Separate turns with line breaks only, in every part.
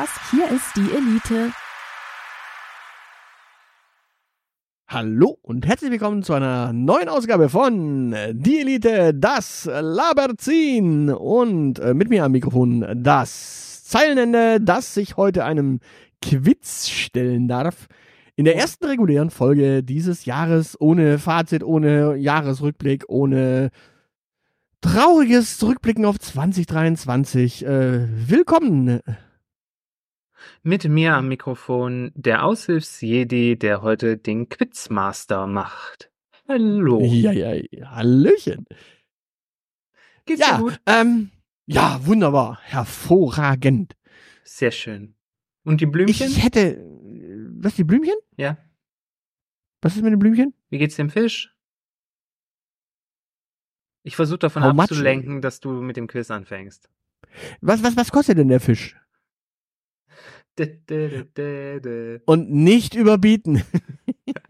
Spaß, hier ist die Elite.
Hallo und herzlich willkommen zu einer neuen Ausgabe von Die Elite, das Laberzin und äh, mit mir am Mikrofon das Zeilenende, das sich heute einem Quiz stellen darf. In der ersten regulären Folge dieses Jahres ohne Fazit, ohne Jahresrückblick, ohne trauriges Zurückblicken auf 2023. Äh, willkommen.
Mit mir am Mikrofon der Aushilfsjedi, der heute den Quizmaster macht. Hallo.
Ja, ja, ja. Hallöchen.
Geht's
Ja,
dir gut?
ähm, ja, wunderbar. Hervorragend.
Sehr schön. Und die Blümchen?
Ich hätte. Was, die Blümchen?
ja.
Was ist mit den Blümchen?
Wie geht's dem Fisch? Ich versuche davon
How much?
abzulenken, dass du mit dem Quiz anfängst.
Was, was, was kostet denn der Fisch? Und nicht überbieten.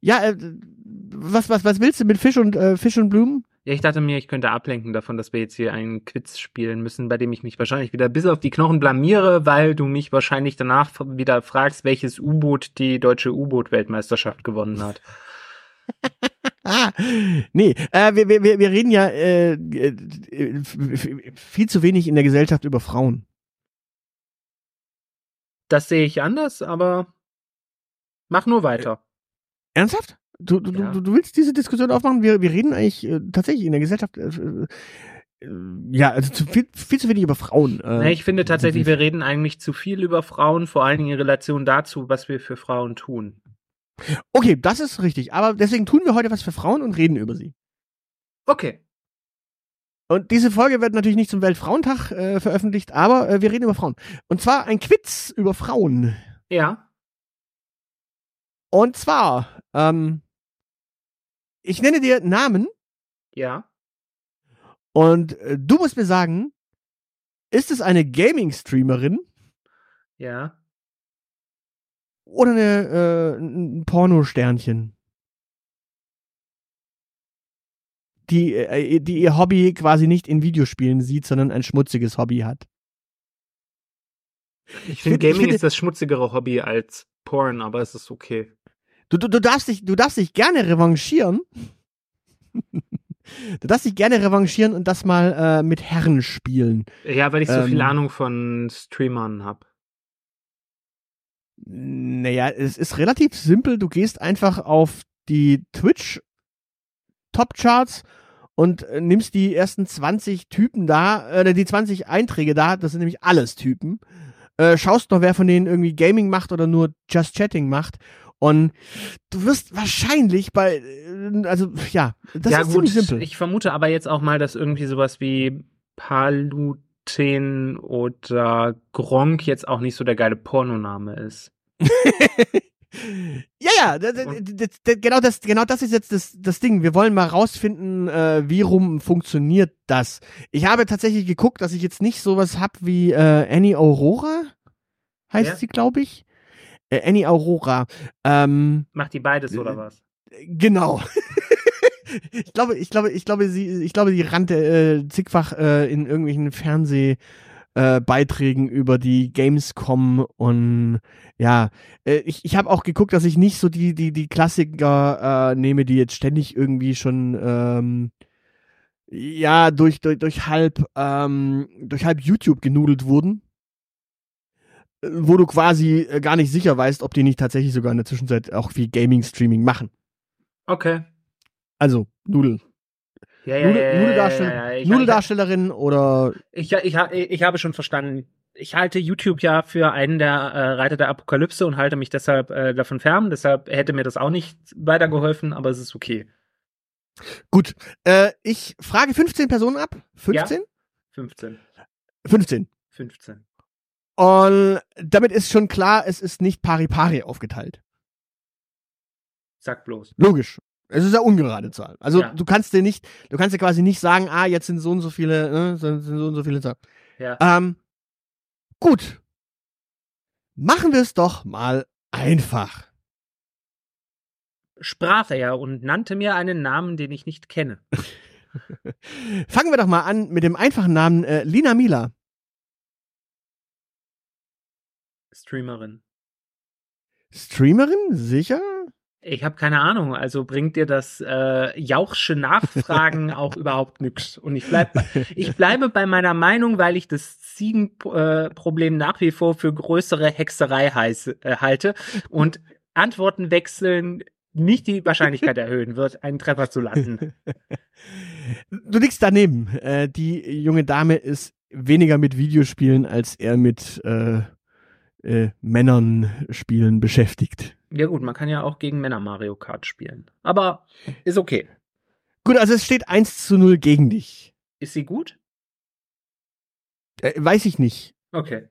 ja, äh, was, was, was willst du mit Fisch und, äh, Fisch und Blumen?
Ja, ich dachte mir, ich könnte ablenken davon, dass wir jetzt hier einen Quiz spielen müssen, bei dem ich mich wahrscheinlich wieder bis auf die Knochen blamiere, weil du mich wahrscheinlich danach wieder fragst, welches U-Boot die deutsche U-Boot-Weltmeisterschaft gewonnen hat.
Ah, nee, äh, wir, wir, wir reden ja äh, äh, viel zu wenig in der Gesellschaft über Frauen.
Das sehe ich anders, aber mach nur weiter.
Ernsthaft? Du, du,
Ja.
du, du willst diese Diskussion aufmachen? Wir, wir reden eigentlich äh, tatsächlich in der Gesellschaft. Äh, äh, ja, also zu viel, viel zu wenig über Frauen. Äh,
Nee, ich finde tatsächlich, wir reden eigentlich zu viel über Frauen, vor allen Dingen in Relation dazu, was wir für Frauen tun.
Okay, das ist richtig. Aber deswegen tun wir heute was für Frauen und reden über sie.
Okay.
Und diese Folge wird natürlich nicht zum Weltfrauentag äh, veröffentlicht, aber äh, wir reden über Frauen. Und zwar ein Quiz über Frauen.
Ja.
Und zwar, ähm, ich nenne dir Namen
Ja.
und äh, du musst mir sagen, ist es eine Gaming-Streamerin
Ja.
Oder eine, äh, ein Pornosternchen? Die, äh, die ihr Hobby quasi nicht in Videospielen sieht, sondern ein schmutziges Hobby hat.
Ich finde,
find- ich
Gaming
finde-
ist das schmutzigere Hobby als Porn, aber es ist okay.
Du, du, du, darfst dich, du darfst dich gerne revanchieren. du darfst dich gerne revanchieren und das mal äh, mit Herren spielen.
Ja, weil ich so
Ähm.
viel Ahnung von Streamern habe.
Naja, es ist relativ simpel. Du gehst einfach auf die Twitch Top Charts und äh, nimmst die ersten 20 Typen da, oder die 20 Einträge da, das sind nämlich alles Typen. Äh, schaust noch, wer von denen irgendwie Gaming macht oder nur Just Chatting macht. Und du wirst wahrscheinlich bei, äh, also ja, das
ja,
ist
gut.
ziemlich simpel.
Ich vermute aber jetzt auch mal, dass irgendwie sowas wie Paluten oder Gronk jetzt auch nicht so der geile Pornoname ist.
Ja, ja, d- d- d- d- genau das, genau das ist jetzt das, das Ding. Wir wollen mal rausfinden, äh, wie rum funktioniert das. Ich habe tatsächlich geguckt, dass ich jetzt nicht sowas hab wie äh, Annie Aurora, heißt
Ja.
sie, glaube ich. Äh, Annie Aurora. Ähm,
Macht die beides oder was?
genau. ich glaube, ich glaube, ich glaube, sie, ich glaube, die rannte äh, zigfach äh, in irgendwelchen Fernseh äh, Beiträgen über die Gamescom und ja, äh, ich, ich habe auch geguckt, dass ich nicht so die die die Klassiker äh, nehme, die jetzt ständig irgendwie schon ähm, ja durch durch durch halb ähm, durch halb YouTube genudelt wurden, äh, wo du quasi äh, gar nicht sicher weißt, ob die nicht tatsächlich sogar in der Zwischenzeit auch wie Gaming Streaming machen.
Okay.
Also Nudel,
Ja, ja,
Nudel,
ja, ja,
Nudeldarstell
ja, ja. Ich,
Nudeldarstellerin oder
Ich, ich, ich, habe schon verstanden. Ich halte YouTube ja für einen der äh, Reiter der Apokalypse und halte mich deshalb äh, davon fern. Deshalb hätte mir das auch nicht weitergeholfen, aber es ist okay.
Gut, äh, ich frage 15 Personen ab. 15?
15.
15.
15.
Und damit ist schon klar, es ist nicht pari pari aufgeteilt.
Sag bloß.
Logisch. Es ist ja ungerade Zahl. Also
Ja.
du kannst dir nicht, du kannst dir quasi nicht sagen, ah, jetzt sind so und so viele, ne, sind so und so viele Zahlen.
Ja.
Ähm, gut. Machen wir es doch mal einfach.
Sprach er und nannte mir einen Namen, den ich nicht kenne.
Fangen wir doch mal an mit dem einfachen Namen äh, Lina Mila.
Streamerin.
Streamerin, sicher?
Ich habe keine Ahnung, also bringt dir das äh, Jauchsche Nachfragen auch überhaupt nix. Und ich, bleib, ich bleibe bei meiner Meinung, weil ich das Ziegenproblem äh, nach wie vor für größere Hexerei heiße, äh, halte und Antworten wechseln nicht die Wahrscheinlichkeit erhöhen wird, einen Treffer zu landen.
Du liegst daneben. Äh, die junge Dame ist weniger mit Videospielen als eher mit äh, äh, Männern spielen beschäftigt.
Ja gut, man kann ja auch gegen Männer Mario Kart spielen. Aber ist okay.
Gut, also es steht 1 zu 0 gegen dich.
Ist sie gut?
Äh, weiß ich nicht.
Okay.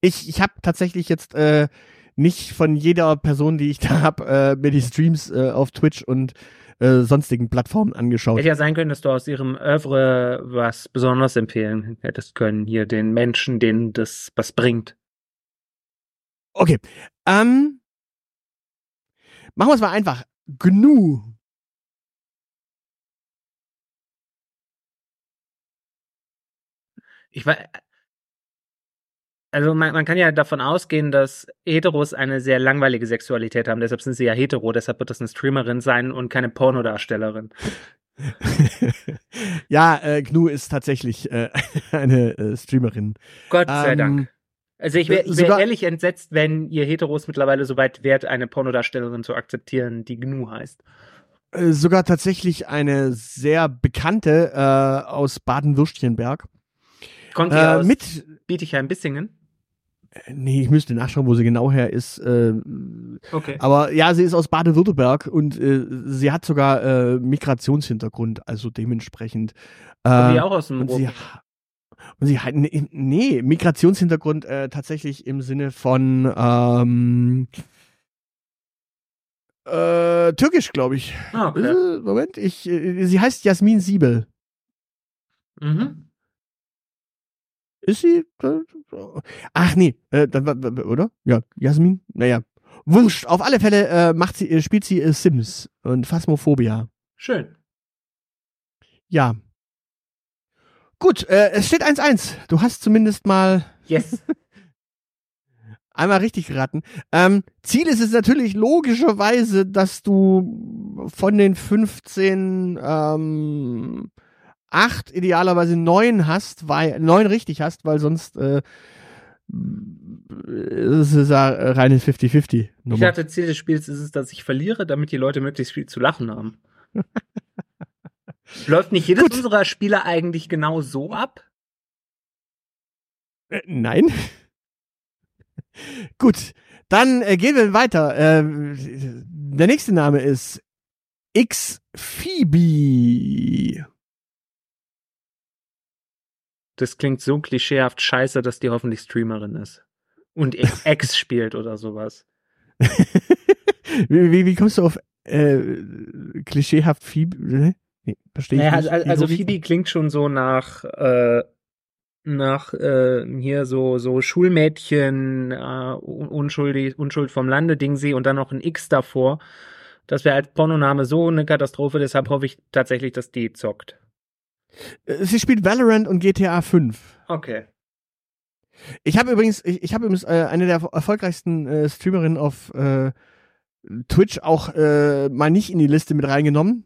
Ich, ich habe tatsächlich jetzt äh, nicht von jeder Person, die ich da habe, äh, mir die Streams äh, auf Twitch und äh, sonstigen Plattformen angeschaut.
Hätte ja sein können, dass du aus ihrem Oeuvre was besonders empfehlen hättest können. Hier den Menschen, denen das was bringt.
Okay. Ähm, machen wir es mal einfach. GNU.
Ich war. Also man, man kann ja davon ausgehen, dass Heteros eine sehr langweilige Sexualität haben. Deshalb sind sie ja hetero. Deshalb wird das eine Streamerin sein und keine Pornodarstellerin.
ja, äh, GNU ist tatsächlich äh, eine äh, Streamerin.
Gott sei
Ähm,
Dank. Also ich wäre
äh,
wär
sogar-
ehrlich entsetzt, wenn ihr Heteros mittlerweile so weit wärt, eine Pornodarstellerin zu akzeptieren, die GNU heißt.
Äh, sogar tatsächlich eine sehr bekannte äh, aus Baden-Württemberg.
Kommt sie
Äh,
aus
mit,
Bietigheim-Bissingen?
äh, nee, ich müsste nachschauen, wo sie genau her ist. Äh,
Okay.
aber ja, sie ist aus Baden-Württemberg und äh, sie hat sogar äh, Migrationshintergrund, also dementsprechend. Äh,
die auch aus dem
und
Ruhrgebiet?
Und sie hat, nee, nee Migrationshintergrund äh, tatsächlich im Sinne von ähm, äh, Türkisch, glaube ich.
Ah, okay.
Äh, Moment, ich, äh, sie heißt Jasmin Siebel.
Mhm.
Ist sie? äh, Ach nee, äh, oder? Ja, Jasmin? Naja. Wurscht. Auf alle Fälle äh, macht sie, äh, spielt sie Sims und Phasmophobia.
Schön.
Ja. Gut, äh, es steht 1-1. Du hast zumindest mal
Yes.
einmal richtig geraten. Ähm, Ziel ist es natürlich logischerweise, dass du von den 15 ähm, acht idealerweise neun hast, weil neun richtig hast, weil sonst äh, es ist ja reine 50-50
Ich hatte Ziel des Spiels ist es, dass ich verliere, damit die Leute möglichst viel zu lachen haben. Läuft nicht jedes
Gut.
unserer Spiele eigentlich genau so ab?
Äh, nein. Gut, dann äh, gehen wir weiter. Äh, der nächste Name ist X Phoebe.
Das klingt so klischeehaft scheiße, dass die hoffentlich Streamerin ist. Und Ex spielt oder sowas.
wie, wie, wie kommst du auf äh, klischeehaft Phoebe? Nee, verstehe ich
Naja,
nicht.
also, also. Phoebe klingt schon so nach, äh, nach äh, hier so, so Schulmädchen, äh, un- unschuldig, Unschuld vom Lande, Dingsy und dann noch ein X davor. Das wäre als Pornoname so eine Katastrophe, deshalb hoffe ich tatsächlich, dass die zockt.
Äh, Sie spielt Valorant und GTA 5.
Okay.
Ich habe übrigens, ich, ich habe übrigens äh, eine der erfolgreichsten äh, Streamerinnen auf äh, Twitch auch äh, mal nicht in die Liste mit reingenommen.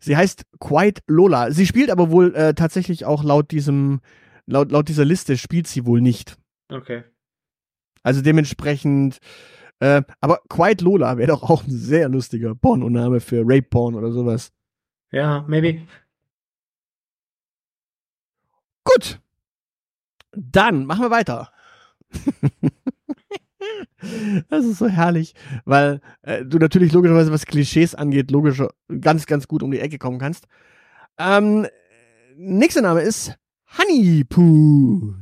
Sie heißt Quiet Lola. Sie spielt aber wohl äh, tatsächlich auch laut diesem, laut, laut dieser Liste spielt sie wohl nicht.
Okay.
Also dementsprechend, äh, aber Quiet Lola wäre doch auch ein sehr lustiger Pornoname für Rape Porn oder sowas.
Ja, maybe.
Gut. Dann machen wir weiter. das ist so herrlich, weil äh, du natürlich logischerweise, was Klischees angeht, logisch ganz, ganz gut um die Ecke kommen kannst. Ähm, nächster Name ist Honeypoo.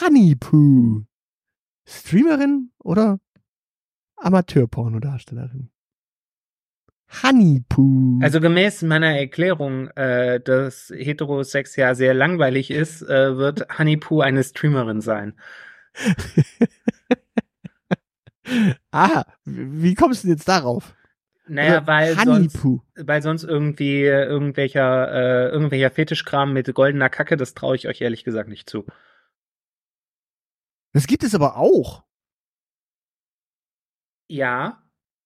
Honeypoo. Streamerin oder Amateurpornodarstellerin? Honeypoo.
Also gemäß meiner Erklärung, äh, dass Heterosex ja sehr langweilig ist, äh, wird Honeypoo eine Streamerin sein.
ah, wie kommst du denn jetzt darauf?
Naja,
Also,
weil sonst, weil sonst irgendwie äh, irgendwelcher, äh, irgendwelcher Fetischkram mit goldener Kacke, das traue ich euch ehrlich gesagt nicht zu.
Das gibt es aber auch.
Ja,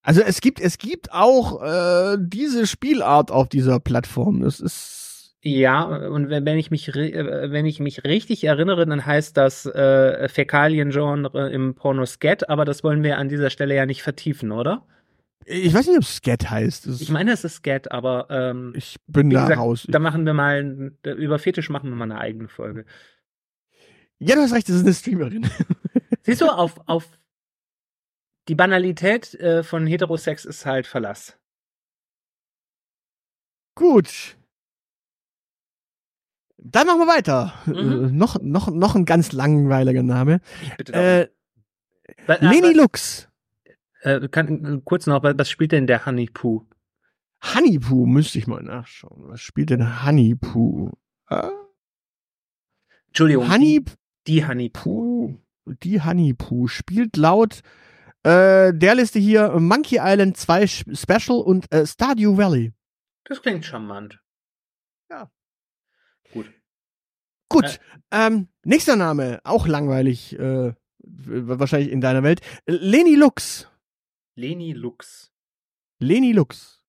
Also es gibt, es gibt auch äh, diese Spielart auf dieser Plattform. Das ist
ja, und wenn, wenn ich mich, äh, wenn ich mich richtig erinnere, dann heißt das äh, Fäkalien-Genre im Porno Scat, aber das wollen wir an dieser Stelle ja nicht vertiefen, oder?
ich weiß nicht, ob es Scat heißt. Das,
Ich meine, es ist Scat, aber ähm,
ich bin da
gesagt,
raus.
da machen wir mal, über Fetisch machen wir mal eine eigene Folge.
ja, du hast recht, das ist eine Streamerin.
Siehst du, auf, auf die Banalität äh, von Heterosex ist halt Verlass.
Gut. Dann machen wir weiter.
Mhm.
Äh, noch, noch, noch ein ganz langweiliger Name.
Ich bitte.
Äh,
Wa-
Leni Lux.
äh, kann, äh, kurz noch, was spielt denn der Honeypoo?
Honeypoo, müsste ich mal nachschauen. Was spielt denn Honeypoo? Äh,
Entschuldigung,
Honey
die Honeypoo.
Puh, die Honeypoo spielt laut äh, der Liste hier Monkey Island 2 Sch- Special und äh, Stardew Valley.
Das klingt charmant.
Ja.
Gut.
Gut, ähm, nächster Name, auch langweilig, äh, wahrscheinlich in deiner Welt. Leni Lux.
Leni Lux.
Leni Lux.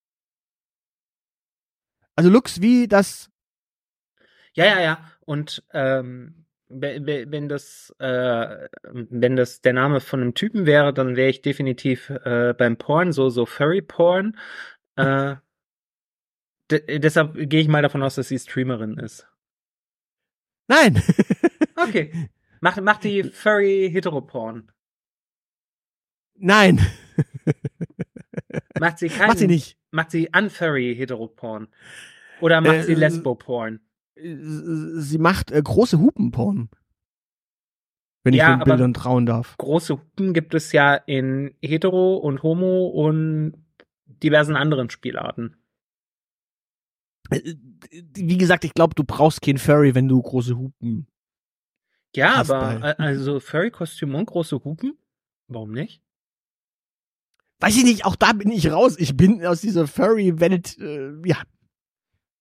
Also Lux wie das.
Ja, ja, ja. Und ähm, wenn das, äh, wenn das der Name von einem Typen wäre, dann wäre ich definitiv äh, beim Porn, so, so Furry-Porn. Äh, de- deshalb gehe ich mal davon aus, dass sie Streamerin ist.
Nein.
Okay. Macht, macht die Furry-Heteroporn.
Nein.
Macht sie keinen,
Macht sie nicht.
Macht sie Unfurry-Heteroporn. Oder macht
Äh,
sie Lesbo-Porn.
Sie macht äh, große Hupenporn. Wenn ich
Ja,
den
aber-
Bildern trauen darf.
Große Hupen gibt es ja in Hetero und Homo und diversen anderen Spielarten.
Äh, Wie gesagt, ich glaube, du brauchst kein Furry, wenn du große Hupen.
Ja,
Passt
aber
bei.
äh, also Furry-Kostüm und große Hupen? Warum nicht?
Weiß ich nicht, auch da bin ich raus. Ich bin aus dieser Furry-Welt, äh, ja.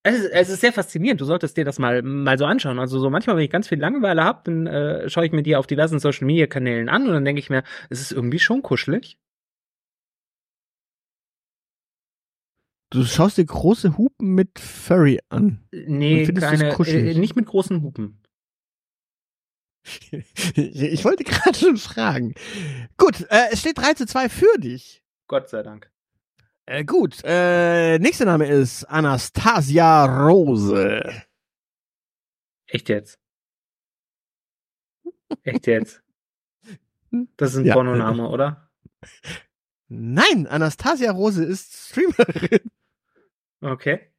Es ist, es ist sehr faszinierend. Du solltest dir das mal, mal so anschauen. Also so manchmal, wenn ich ganz viel Langeweile habe, dann äh, schaue ich mir die auf diversen Social-Media-Kanälen an und dann denke ich mir, es ist irgendwie schon kuschelig.
Du schaust dir große Hupen mit Furry an.
Nee,
findest du's
keine, äh, nicht mit großen Hupen.
ich wollte gerade schon fragen. Gut, äh, es steht 3 zu 2 für dich.
Gott sei Dank.
Äh, gut, äh, nächster Name ist Anastasia Rose.
Echt jetzt? Echt jetzt? Das ist ein
Ja.
Pornoname, oder?
Nein, Anastasia Rose ist Streamerin.
Okay.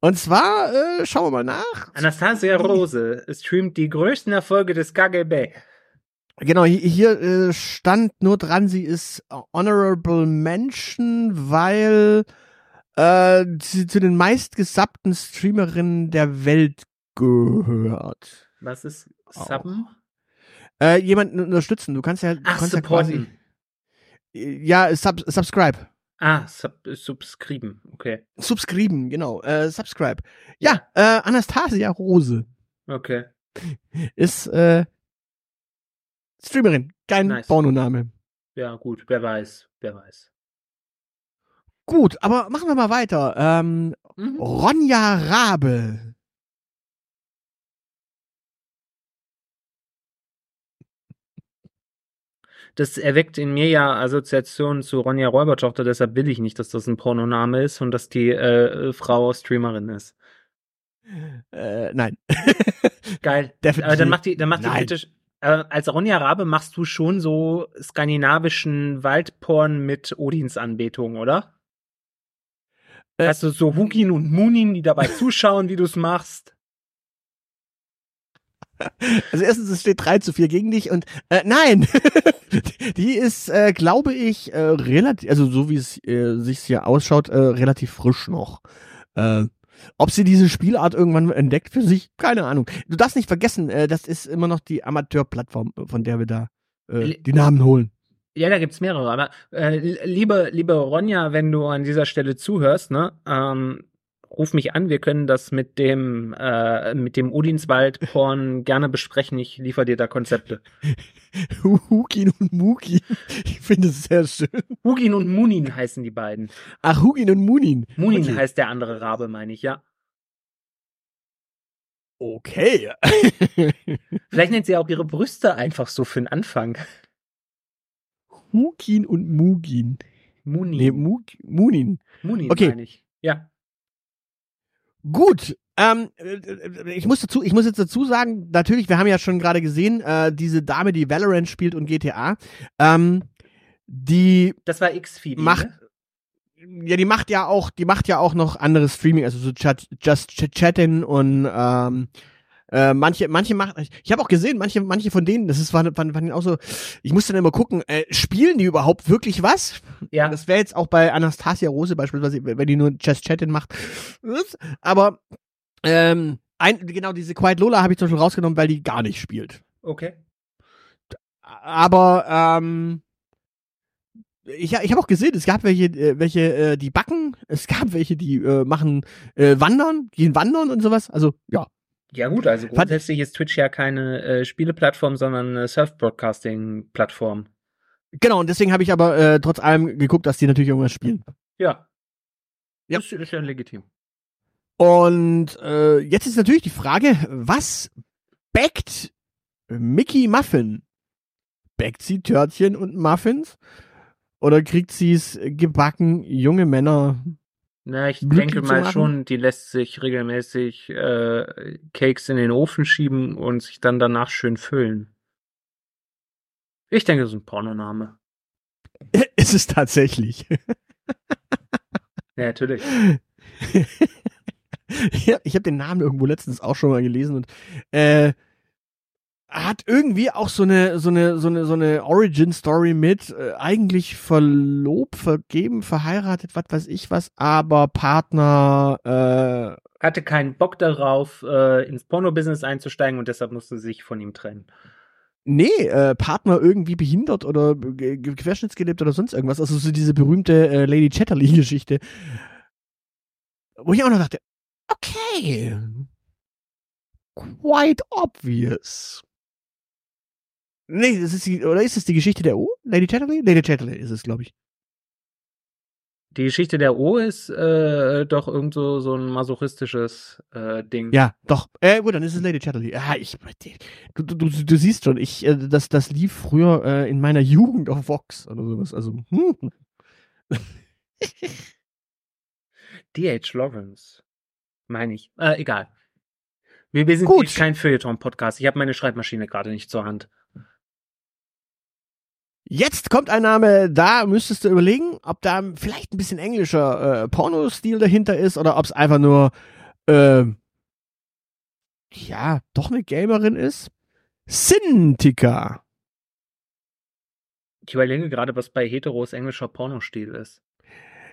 Und zwar, äh, schauen wir mal nach.
Anastasia Rose streamt die größten Erfolge des KGB.
Genau, hi- hier äh, stand nur dran, sie ist Honorable Mention, weil äh, sie zu den meistgesappten Streamerinnen der Welt gehört.
Was ist. Subben?
Äh, jemanden unterstützen. Du kannst ja, du
Ach,
kannst ja quasi.
supporten.
Ja, sub, subscribe.
Ah, sub, subscriben. Okay.
Subscriben, genau. Äh, subscribe. Ja, äh, Anastasia Rose
Okay.
ist äh, Streamerin. Kein
Nice.
Pornoname.
Ja, gut. Wer weiß. Wer weiß.
Gut, aber machen wir mal weiter. Ähm,
Mhm.
Ronja Rabe.
Das erweckt in mir ja Assoziationen zu Ronja Räubertochter, deshalb will ich nicht, dass das ein Pornoname ist und dass die äh, Frau Streamerin ist.
Äh, nein.
Geil.
Definitiv.
Aber dann macht die, dann macht die bitte. Äh, als Ronja Rabe machst du schon so skandinavischen Waldporn mit Odinsanbetung, oder?
Äh,
Hast du so Hukin und Munin, die dabei zuschauen, wie du es machst?
Also erstens, es steht 3 zu 4 gegen dich und äh, nein, die ist, äh, glaube ich, äh, relativ, also so wie es äh, sich hier ausschaut, äh, relativ frisch noch. Äh, ob sie diese Spielart irgendwann entdeckt für sich, keine Ahnung. Du darfst nicht vergessen, äh, das ist immer noch die Amateurplattform, von der wir da äh, die Namen holen.
Ja, da gibt's mehrere. Aber äh, liebe, liebe Ronja, wenn du an dieser Stelle zuhörst, ne, ähm, ruf mich an. Wir können das mit dem äh, mit dem Udinswald-Porn gerne besprechen. Ich liefere dir da Konzepte.
Hukin und Muki. Ich finde es sehr schön.
Hugin und Munin heißen die beiden.
Ach, Hugin und Munin.
Munin
Okay.
heißt der andere Rabe, meine ich, ja.
Okay.
Vielleicht nennt sie auch ihre Brüste einfach so für den Anfang.
Hukin und Mugin.
Munin.
Nee, Mug Munin.
Munin
okay.
meine ich. Ja.
Gut. Ähm, äh, ich muss dazu, ich muss jetzt dazu sagen, natürlich, wir haben ja schon gerade gesehen, äh, diese Dame, die Valorant spielt und GTA, ähm, die
Das war X-Feed.
macht,
Ne?
ja, die macht ja auch, die macht ja auch noch anderes Streaming, also so Chat, Just Ch Chatting und ähm, äh, manche, manche macht, ich habe auch gesehen, manche, manche von denen, das ist, war, war, war auch so, ich muss dann immer gucken, äh, spielen die überhaupt wirklich was?
Ja.
Das wäre jetzt auch bei Anastasia Rose beispielsweise, wenn die nur Just Chatting macht. Aber ähm, ein, genau diese Quiet Lola habe ich zum Beispiel rausgenommen, weil die gar nicht spielt.
Okay.
Aber ähm, ich, ich habe auch gesehen, es gab welche, äh, welche äh, die backen, es gab welche, die äh, machen äh, wandern, gehen wandern und sowas. Also ja,
Ja gut, also grundsätzlich ist Twitch ja keine äh, Spieleplattform, sondern eine Surf-Broadcasting-Plattform.
genau. Und deswegen habe ich aber äh, trotz allem geguckt, dass die natürlich irgendwas spielen.
Ja.
Ja.
Das ist ja legitim.
Und äh, jetzt ist natürlich die Frage, was backt Mickey Muffin? Backt sie Törtchen und Muffins? Oder kriegt sie es gebacken, junge Männer?
Na, ich
Glücklich
denke mal schon, die lässt sich regelmäßig äh, Cakes in den Ofen schieben und sich dann danach schön füllen. Ich denke, das ist ein Pornoname.
ist es tatsächlich.
Ja, natürlich.
ich habe den Namen irgendwo letztens auch schon mal gelesen und äh, hat irgendwie auch so eine so eine so eine so eine Origin Story mit äh, eigentlich verlobt, vergeben, verheiratet, was weiß ich was, aber Partner äh,
Hatte keinen Bock darauf, äh, ins Porno-Business einzusteigen und deshalb musste sie sich von ihm trennen.
nee, äh, Partner irgendwie behindert oder querschnittsgelebt oder sonst irgendwas, also so diese berühmte äh, Lady Chatterley Geschichte. Wo ich auch noch dachte, okay. Quite obvious. Nee, das ist die, oder ist es die Geschichte der O? Lady Chatterley? Lady Chatterley ist es, glaube ich.
Die Geschichte der O ist äh, doch irgend so, so ein masochistisches äh, Ding.
Ja, doch. Äh, gut, dann ist es Lady Chatterley. Ah, ich, du, du, du, siehst schon, ich, äh, das, das lief früher äh, in meiner Jugend auf Vox oder sowas. Also, hm.
D.H. Lawrence. Meine ich. Äh, egal. Wir, wir sind
Gut.
kein Feuilleton-Podcast. Ich habe meine Schreibmaschine gerade nicht zur Hand.
Jetzt kommt ein Name, da müsstest du überlegen, ob da vielleicht ein bisschen englischer äh, Pornostil dahinter ist oder ob es einfach nur, äh, ja, doch eine Gamerin ist. Sintika.
Ich überlege gerade, was bei Heteros englischer Pornostil ist.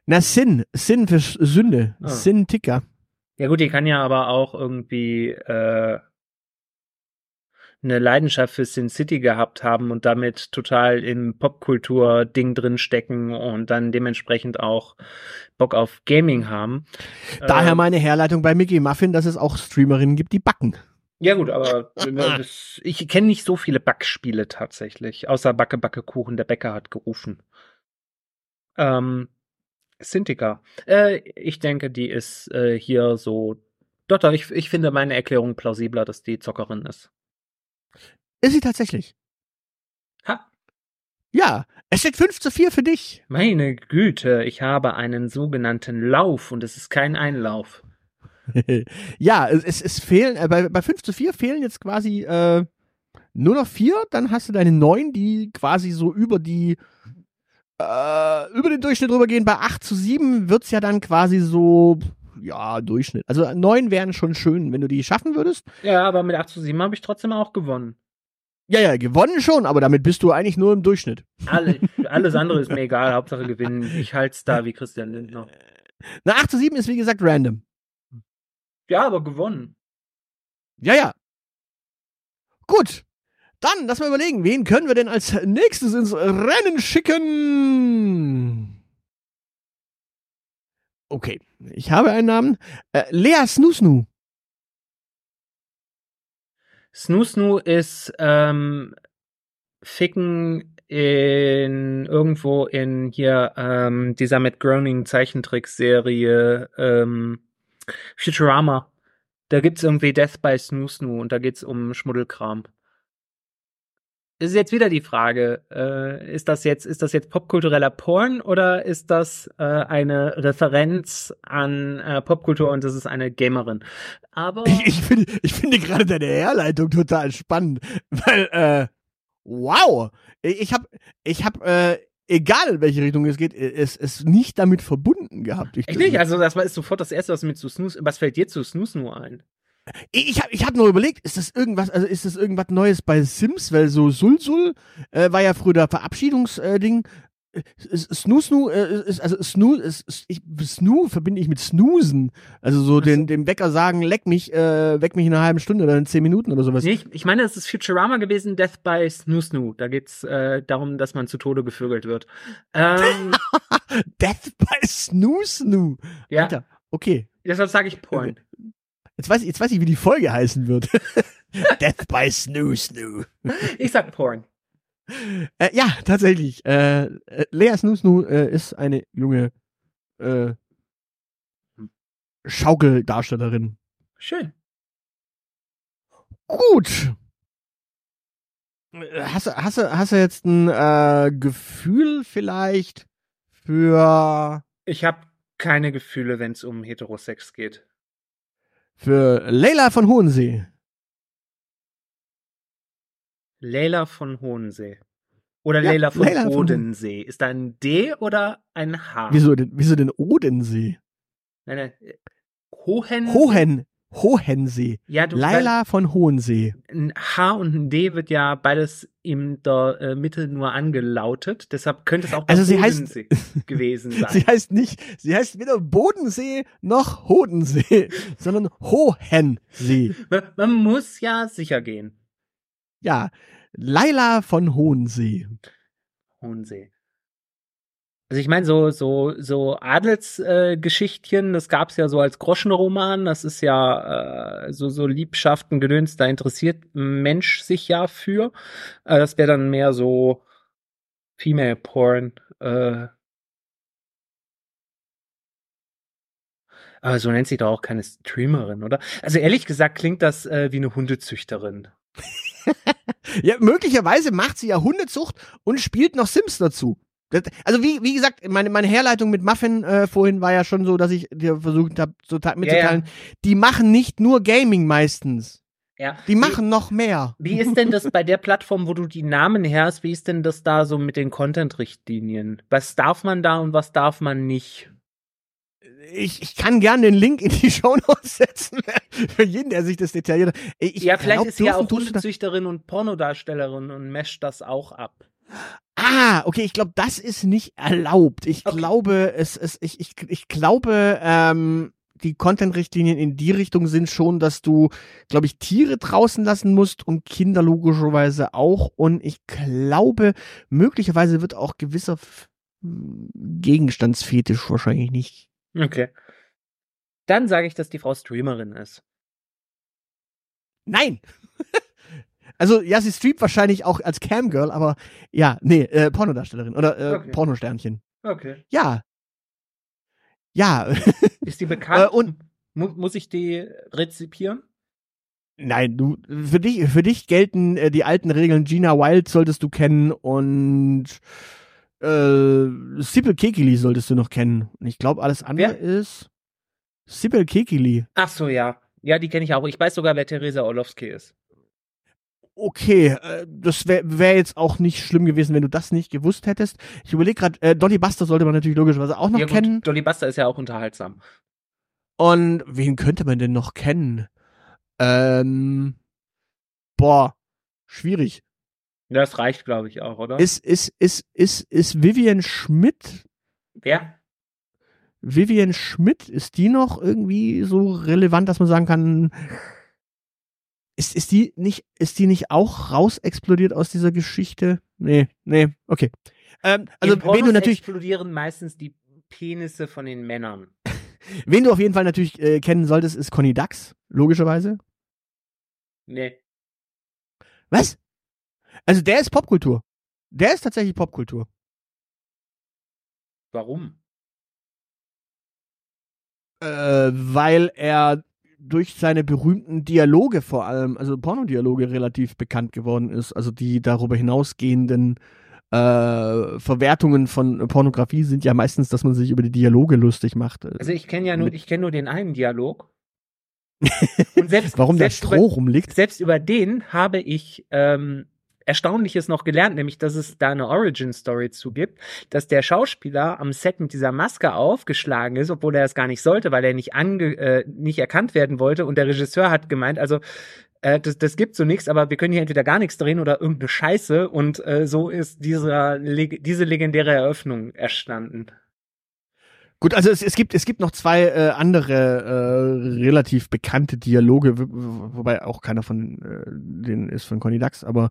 Na, Sin. Sin für Sünde.
Ah.
Sintika.
Ja gut, die kann ja aber auch irgendwie äh, eine Leidenschaft für Sin City gehabt haben und damit total im Popkultur-Ding drin stecken und dann dementsprechend auch Bock auf Gaming haben.
Daher
Ähm,
meine Herleitung bei Mickey Muffin, dass es auch Streamerinnen gibt, die backen.
Ja gut, aber äh, das, ich kenne nicht so viele Backspiele tatsächlich, außer Backe, Backe, Kuchen, der Bäcker hat gerufen. Ähm, Sintika. Äh, ich denke, die ist äh, hier so. Doch, doch, ich, ich finde meine Erklärung plausibler, dass die Zockerin ist.
Ist sie tatsächlich.
Ha,
Ja, es steht 5 zu 4 für dich.
meine Güte, ich habe einen sogenannten Lauf und es ist kein Einlauf.
ja, es, es, es fehlen, äh, bei, bei 5 zu 4 fehlen jetzt quasi äh, nur noch vier, dann hast du deine neun, die quasi so über die äh, über den Durchschnitt rübergehen. Bei 8 zu 7 wird's ja dann quasi so, ja, Durchschnitt. Also 9 wären schon schön, wenn du die schaffen würdest.
Ja, aber mit 8 zu 7 habe ich trotzdem auch gewonnen.
Ja, ja, gewonnen schon, aber damit bist du eigentlich nur im Durchschnitt.
Alle, alles andere ist mir egal, Hauptsache gewinnen. Ich halte es da wie Christian Lindner.
Na, 8 zu 7 ist wie gesagt random.
Ja, aber gewonnen.
Ja, ja. Gut. Dann, lass mal überlegen, wen können wir denn als nächstes ins Rennen schicken? Okay, ich habe einen Namen. Äh, Lea Snusnu.
Snoo ist ähm, Ficken in irgendwo in hier ähm, dieser Matt Groening Zeichentrickserie ähm, Futurama. Da gibt's irgendwie Death by Snoo Snoo und da geht's um Schmuddelkram. Es ist jetzt wieder die Frage, äh, ist das jetzt, ist das jetzt popkultureller Porn oder ist das äh, eine Referenz an äh, Popkultur und das ist eine Gamerin? Aber
Ich, ich finde, ich finde gerade deine Herleitung total spannend, weil, äh, wow, ich habe, ich habe, äh, egal in welche Richtung es geht, es ist nicht damit verbunden gehabt. Ich,
Echt nicht? Also das war ist sofort das erste, was mir zu Snooze, was fällt dir zu Snooze nur ein?
Ich habe ich hab nur überlegt, ist das irgendwas, also ist das irgendwas Neues bei Sims, weil so Sulsul äh, war ja früher der Verabschiedungsding. Äh, Snoo Snoo äh, ist also Snoo ist, ist ich, Snoo verbinde ich mit Snoosen, also so den dem Wecker sagen, leck mich, äh, weck mich in einer halben Stunde oder in zehn Minuten oder sowas.
Nee, ich, ich meine, es ist Futurama gewesen, Death by Snoo Snoo. Da geht's äh, darum, dass man zu Tode gevögelt wird. Ähm,
Death by Snoo Snoo.
ja,
Alter, okay.
deshalb sage ich Porn.
Jetzt weiß ich, jetzt weiß ich, wie die Folge heißen wird. Death by Snoo Snoo.
Ich sag Porn.
Äh, ja, tatsächlich. Äh, äh, Lea Snusnu äh, ist eine junge äh, Schaukeldarstellerin.
Schön.
Gut. Hast, du- hast, hast du jetzt ein äh, Gefühl vielleicht für,
Ich habe keine Gefühle, wenn es um Heterosex geht.
Für Leila von Hohensee?
Leila von Hohensee. Oder
Ja,
Leila von
Leila von
Odensee. Ist da ein D oder ein H?
Wieso denn, wieso denn Odensee?
Nein, nein. Hohen.
Hohen, Hohensee.
Ja, du
Leila von Hohensee.
ein H und ein D wird ja beides in der äh, Mitte nur angelautet. Deshalb könnte es auch
Also sie heißt-
Bodensee gewesen sein.
Sie heißt nicht, sie heißt weder Bodensee noch Hodensee, sondern Hohensee.
man, man muss ja sicher gehen.
Ja, Laila von Hohensee.
Hohensee. Also ich meine, so, so, so Adelsgeschichtchen, äh, das gab's ja so als Groschenroman, das ist ja äh, so, so Liebschaften, Gedöns, da interessiert ein Mensch sich ja für. Äh, das wäre dann mehr so Female Porn. Äh. Aber so nennt sich doch auch keine Streamerin, oder? Also ehrlich gesagt klingt das äh, wie eine Hundezüchterin.
Ja, möglicherweise macht sie ja Hundezucht und spielt noch Sims dazu. Das, also wie, wie gesagt, meine, meine Herleitung mit Muffin äh, vorhin war ja schon so, dass ich dir versucht habe te- mitzuteilen, die machen nicht nur Gaming meistens.
Ja.
Die machen noch mehr.
Wie ist denn das bei der Plattform, wo du die Namen herst? Wie ist denn das da so mit den Content-Richtlinien? Was darf man da und was darf man nicht?
Ich, ich kann gern den Link in die Show Notes setzen, für jeden, der sich das detailliert. Ich
ja, vielleicht
glaub,
ist sie ja auch Hundezüchterin und Pornodarstellerin und mescht das auch ab.
Ah, okay, ich glaube, das ist nicht erlaubt. Ich
Okay.
glaube, es, es, ich, ich, ich glaube, ähm, die Content-Richtlinien in die Richtung sind schon, dass du, glaube ich, Tiere draußen lassen musst und Kinder logischerweise auch. Und ich glaube, möglicherweise wird auch gewisser Gegenstandsfetisch wahrscheinlich nicht.
Okay. Dann sage ich, dass die Frau Streamerin ist.
Nein! also, ja, sie streamt wahrscheinlich auch als Camgirl, aber ja, nee, äh, Pornodarstellerin oder äh,
Okay.
Pornosternchen.
Okay.
Ja. Ja.
Ist die bekannt?
Äh, und-
Mu muss ich die rezipieren?
Nein, du, für dich, für dich gelten äh, die alten Regeln. Gina Wild solltest du kennen und äh, Sibyl Kekili solltest du noch kennen. Und ich glaube, alles andere ist Sibyl Kekili.
Ach so, ja. Ja, die kenne ich auch. Ich weiß sogar, wer Theresa Orlowski ist.
Okay, äh, das wäre wär jetzt auch nicht schlimm gewesen, wenn du das nicht gewusst hättest. Ich überlege gerade, äh, Dolly Buster sollte man natürlich logischerweise auch noch
ja, gut,
kennen.
Dolly Buster ist ja auch unterhaltsam.
Und wen könnte man denn noch kennen? Ähm, boah, schwierig.
Das reicht, glaube ich, auch, oder?
Ist, ist, ist, ist, ist Vivian Schmidt?
Wer?
Vivian Schmidt, ist die noch irgendwie so relevant, dass man sagen kann, ist, ist die nicht, ist die nicht auch raus explodiert aus dieser Geschichte? Nee, nee, okay. Ähm, also, wen du natürlich,
explodieren meistens die Penisse von den Männern.
wen du auf jeden Fall natürlich äh, kennen solltest, ist Conny Dax, logischerweise.
Nee.
Was? Also, der ist Popkultur. Der ist tatsächlich Popkultur.
Warum?
Äh, weil er durch seine berühmten Dialoge vor allem, also Pornodialoge relativ bekannt geworden ist. Also die darüber hinausgehenden äh, Verwertungen von Pornografie sind ja meistens, dass man sich über die Dialoge lustig macht.
Also ich kenne ja nur, ich kenne nur den einen Dialog. Und selbst,
Warum der
selbst
Stroh
über,
rumliegt?
selbst über den habe ich ähm, Erstaunliches noch gelernt, nämlich dass es da eine Origin-Story zu gibt, dass der Schauspieler am Set mit dieser Maske aufgeschlagen ist, obwohl er es gar nicht sollte, weil er nicht ange äh, nicht erkannt werden wollte. Und der Regisseur hat gemeint, also äh, das, das gibt so nichts, aber wir können hier entweder gar nichts drehen oder irgendeine Scheiße. Und äh, so ist dieser, diese legendäre Eröffnung erstanden.
Gut, also es, es gibt es gibt noch zwei äh, andere äh, relativ bekannte Dialoge, wobei auch keiner von äh, denen ist von Conny Dax, aber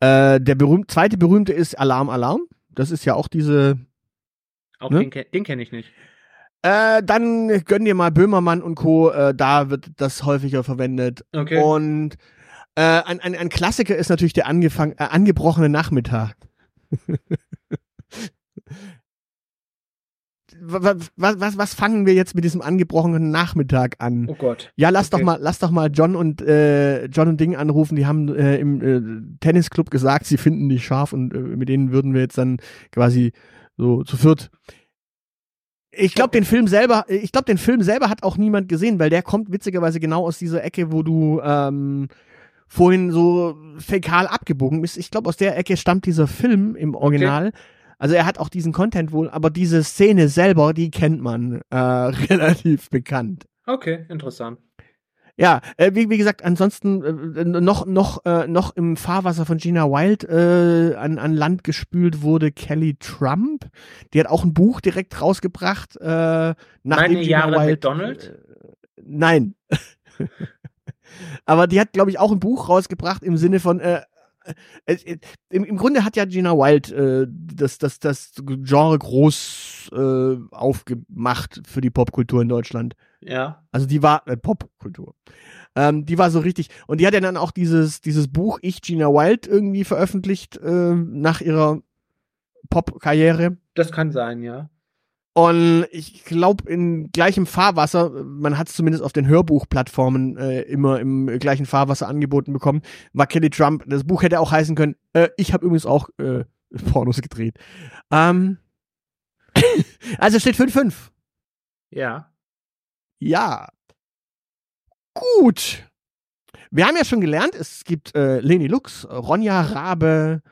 äh, der berühmt, zweite berühmte ist Alarm Alarm. Das ist ja auch diese
Auch
Ne?
den, den kenne ich nicht.
Äh, dann gönn dir mal Böhmermann und Co. Äh, da wird das häufiger verwendet.
Okay.
Und äh, ein, ein, ein Klassiker ist natürlich der angefang, äh, angebrochene Nachmittag. was, was, was fangen wir jetzt mit diesem angebrochenen Nachmittag an?
oh Gott.
Ja, lass
Okay.
doch mal, lass doch mal John und äh, John und Ding anrufen. Die haben äh, im äh, Tennisclub gesagt, sie finden dich scharf und äh, mit denen würden wir jetzt dann quasi so zu viert. Ich glaube, den Film selber, ich glaube, den Film selber hat auch niemand gesehen, weil der kommt witzigerweise genau aus dieser Ecke, wo du ähm, vorhin so fäkal abgebogen bist. Ich glaube, aus der Ecke stammt dieser Film im Original. Also er hat auch diesen Content wohl, aber diese Szene selber, die kennt man äh, relativ bekannt.
Okay, interessant.
Ja, äh, wie, wie gesagt, ansonsten äh, noch noch äh, noch im Fahrwasser von Gina Wild äh, an, an Land gespült wurde Kelly Trump. Die hat auch ein Buch direkt rausgebracht. Äh,
Meine
Gina
Jahre
Wild,
McDonald?
Äh, nein. Aber die hat, glaube ich, auch ein Buch rausgebracht im Sinne von äh, äh, äh, im, Im Grunde hat ja Gina Wild äh, das, das, das Genre groß äh, aufgemacht für die Popkultur in Deutschland.
Ja.
Also die war äh, Popkultur. Ähm, die war so richtig. Und die hat ja dann auch dieses, dieses Buch Ich, Gina Wild, irgendwie veröffentlicht äh, nach ihrer Pop-Karriere.
Das kann sein, ja.
Und ich glaube, in gleichem Fahrwasser, man hat es zumindest auf den Hörbuchplattformen äh, immer im gleichen Fahrwasser angeboten bekommen, war Kelly Trump. Das Buch hätte auch heißen können, äh, ich habe übrigens auch äh, Pornos gedreht. Ähm, also steht 5-5.
Ja.
Ja. Gut. Wir haben ja schon gelernt, es gibt äh, Leni Lux, Ronja Rabe.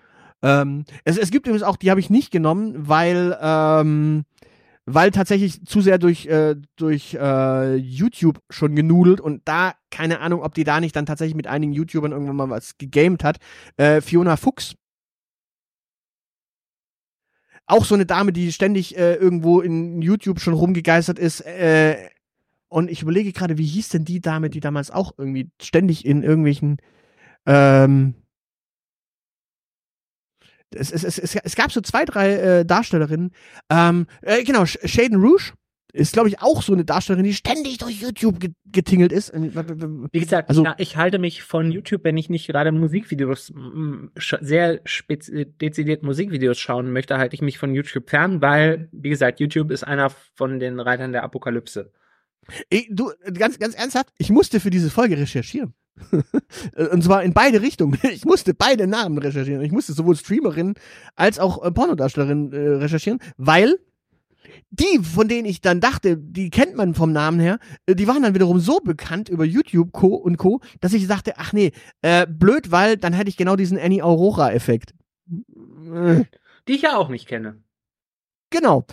Ähm, es, es gibt übrigens auch, die habe ich nicht genommen, weil, ähm, weil tatsächlich zu sehr durch, äh, durch äh, YouTube schon genudelt und da, keine Ahnung, ob die da nicht dann tatsächlich mit einigen YouTubern irgendwann mal was gegamed hat. Äh, Fiona Fuchs. Auch so eine Dame, die ständig äh, irgendwo in YouTube schon rumgegeistert ist. Äh, und ich überlege gerade, wie hieß denn die Dame, die damals auch irgendwie ständig in irgendwelchen ähm, es, es, es, es, gab so zwei, drei äh, Darstellerinnen. Ähm, äh, genau, Sh- Shaden Rouge ist, glaube ich, auch so eine Darstellerin, die ständig durch YouTube ge getingelt ist. Äh,
Wie gesagt,
Also-
ja, ich halte mich von YouTube, wenn ich nicht gerade Musikvideos, sehr spez dezidiert Musikvideos schauen möchte, halte ich mich von YouTube fern, weil, wie gesagt, YouTube ist einer von den Reitern der Apokalypse.
Ich, du, ganz, ganz ernsthaft, ich musste für diese Folge recherchieren. Und zwar in beide Richtungen. Ich musste beide Namen recherchieren. Ich musste sowohl Streamerin als auch äh, Pornodarstellerin äh, recherchieren, weil die, von denen ich dann dachte, die kennt man vom Namen her, äh, die waren dann wiederum so bekannt über YouTube Co. und Co., dass ich sagte, ach nee, äh, blöd, weil dann hätte ich genau diesen Annie Aurora-Effekt. Äh,
Die ich ja auch nicht kenne.
Genau.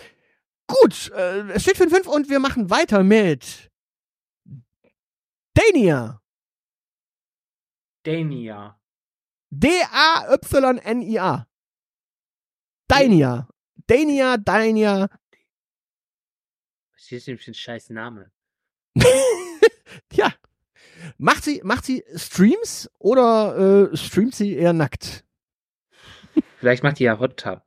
Gut, äh, es steht 5-5 und wir machen weiter mit Dania.
Dania.
D-A-Y-N-I-A. Dania. Dania, Dania.
Was ist denn für ein scheiß Name?
ja. Macht sie, macht sie Streams oder äh, streamt sie eher nackt?
Vielleicht macht die ja Hot Tub.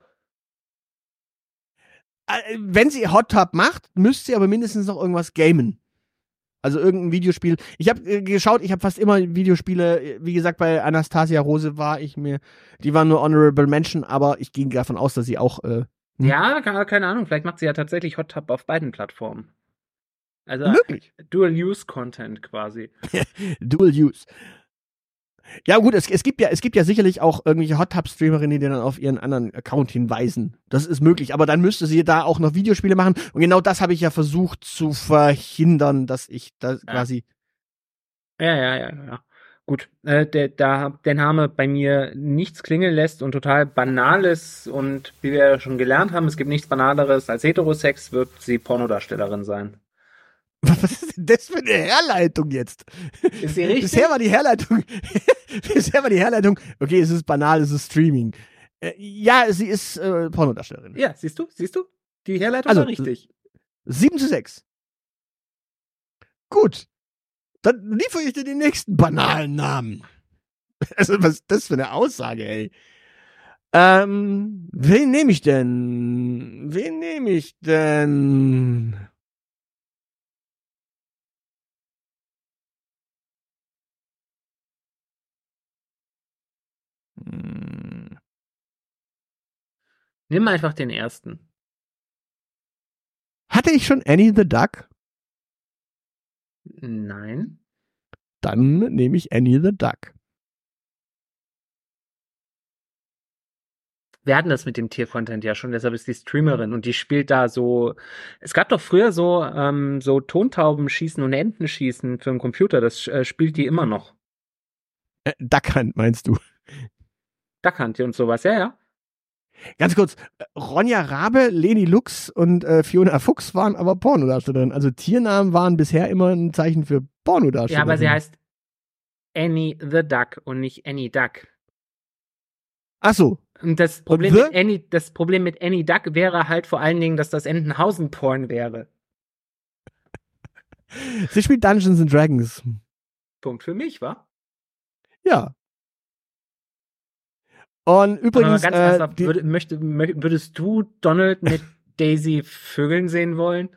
Äh, wenn sie Hot Tub macht, müsste sie aber mindestens noch irgendwas gamen. Also irgendein Videospiel. Ich habe äh, geschaut, ich habe fast immer Videospiele, wie gesagt, bei Anastasia Rose war ich mir, die waren nur Honorable Mention, aber ich ging davon aus, dass sie auch äh, Hm.
Ja, keine, keine Ahnung. Vielleicht macht sie ja tatsächlich Hot Tub auf beiden Plattformen. Also
möglich.
Dual-Use-Content quasi.
Dual Use. Ja gut, es, es gibt ja es gibt ja sicherlich auch irgendwelche Hot Tub Streamerinnen, die dann auf ihren anderen Account hinweisen. Das ist möglich, aber dann müsste sie da auch noch Videospiele machen und genau das habe ich ja versucht zu verhindern, dass ich da quasi
Ja, ja, ja, ja. Gut, äh, der, da der Name bei mir nichts klingeln lässt und total banal ist und wie wir ja schon gelernt haben, es gibt nichts Banaleres als Heterosex, wird sie Pornodarstellerin sein.
Was ist denn das für eine Herleitung jetzt?
Ist sie richtig?
Bisher war die Herleitung, bisher war die Herleitung, okay, es ist banal, es ist Streaming. Äh, ja, sie ist äh, Pornodarstellerin.
Ja, siehst du, siehst du? Die Herleitung
Also,
war richtig.
7 zu 6. Gut. Dann liefere ich dir den nächsten banalen Namen. Also, was ist das für eine Aussage, ey? Ähm, wen nehme ich denn? Wen nehme ich denn? Hm.
Nimm einfach den ersten.
Hatte ich schon Annie the Duck?
Nein.
Dann nehme ich Annie the Duck.
Wir hatten das mit dem Tier-Content ja schon, deshalb ist die Streamerin und die spielt da so. Es gab doch früher so, ähm, so Tontauben schießen und Enten schießen für den Computer, das äh, spielt die immer noch.
Äh, Duck Hunt meinst du?
Duck und sowas, ja, ja.
Ganz kurz, äh, Ronja Rabe, Leni Lux und äh, Fiona Fuchs waren aber Pornodarstellerinnen. Also Tiernamen waren bisher immer ein Zeichen für
Ja,
Pornodarstellerinnen.
aber sie heißt Annie the Duck und nicht Annie Duck.
Ach so.
Und das Problem,
the?
mit Annie, das Problem mit Annie Duck wäre halt vor allen Dingen, dass das Entenhausen-Porn wäre.
Sie spielt Dungeons and Dragons.
Punkt für mich, wa?
Ja. Und
Aber
übrigens,
ganz
äh,
ernsthaft, würd, möchte, mö- würdest du Donald mit Daisy Vögeln sehen wollen?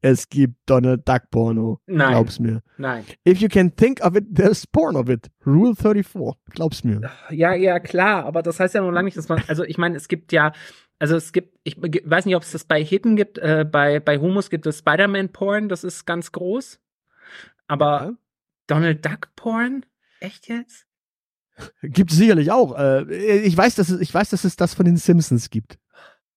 es gibt Donald Duck Porno.
Nein.
Glaub's mir.
Nein.
If you can think of it, there's porn of it. Rule 34. Glaub's mir.
Ja, ja, klar, aber das heißt ja noch lange nicht, dass man, also ich meine, es gibt ja, also es gibt, ich weiß nicht, ob es das bei Hidden gibt, äh, bei, bei Humus gibt es Spider-Man-Porn, das ist ganz groß. Aber
Ja.
Donald Duck-Porn? Echt jetzt?
Gibt es sicherlich auch. Äh, ich weiß, dass es, ich weiß, dass es das von den Simpsons gibt.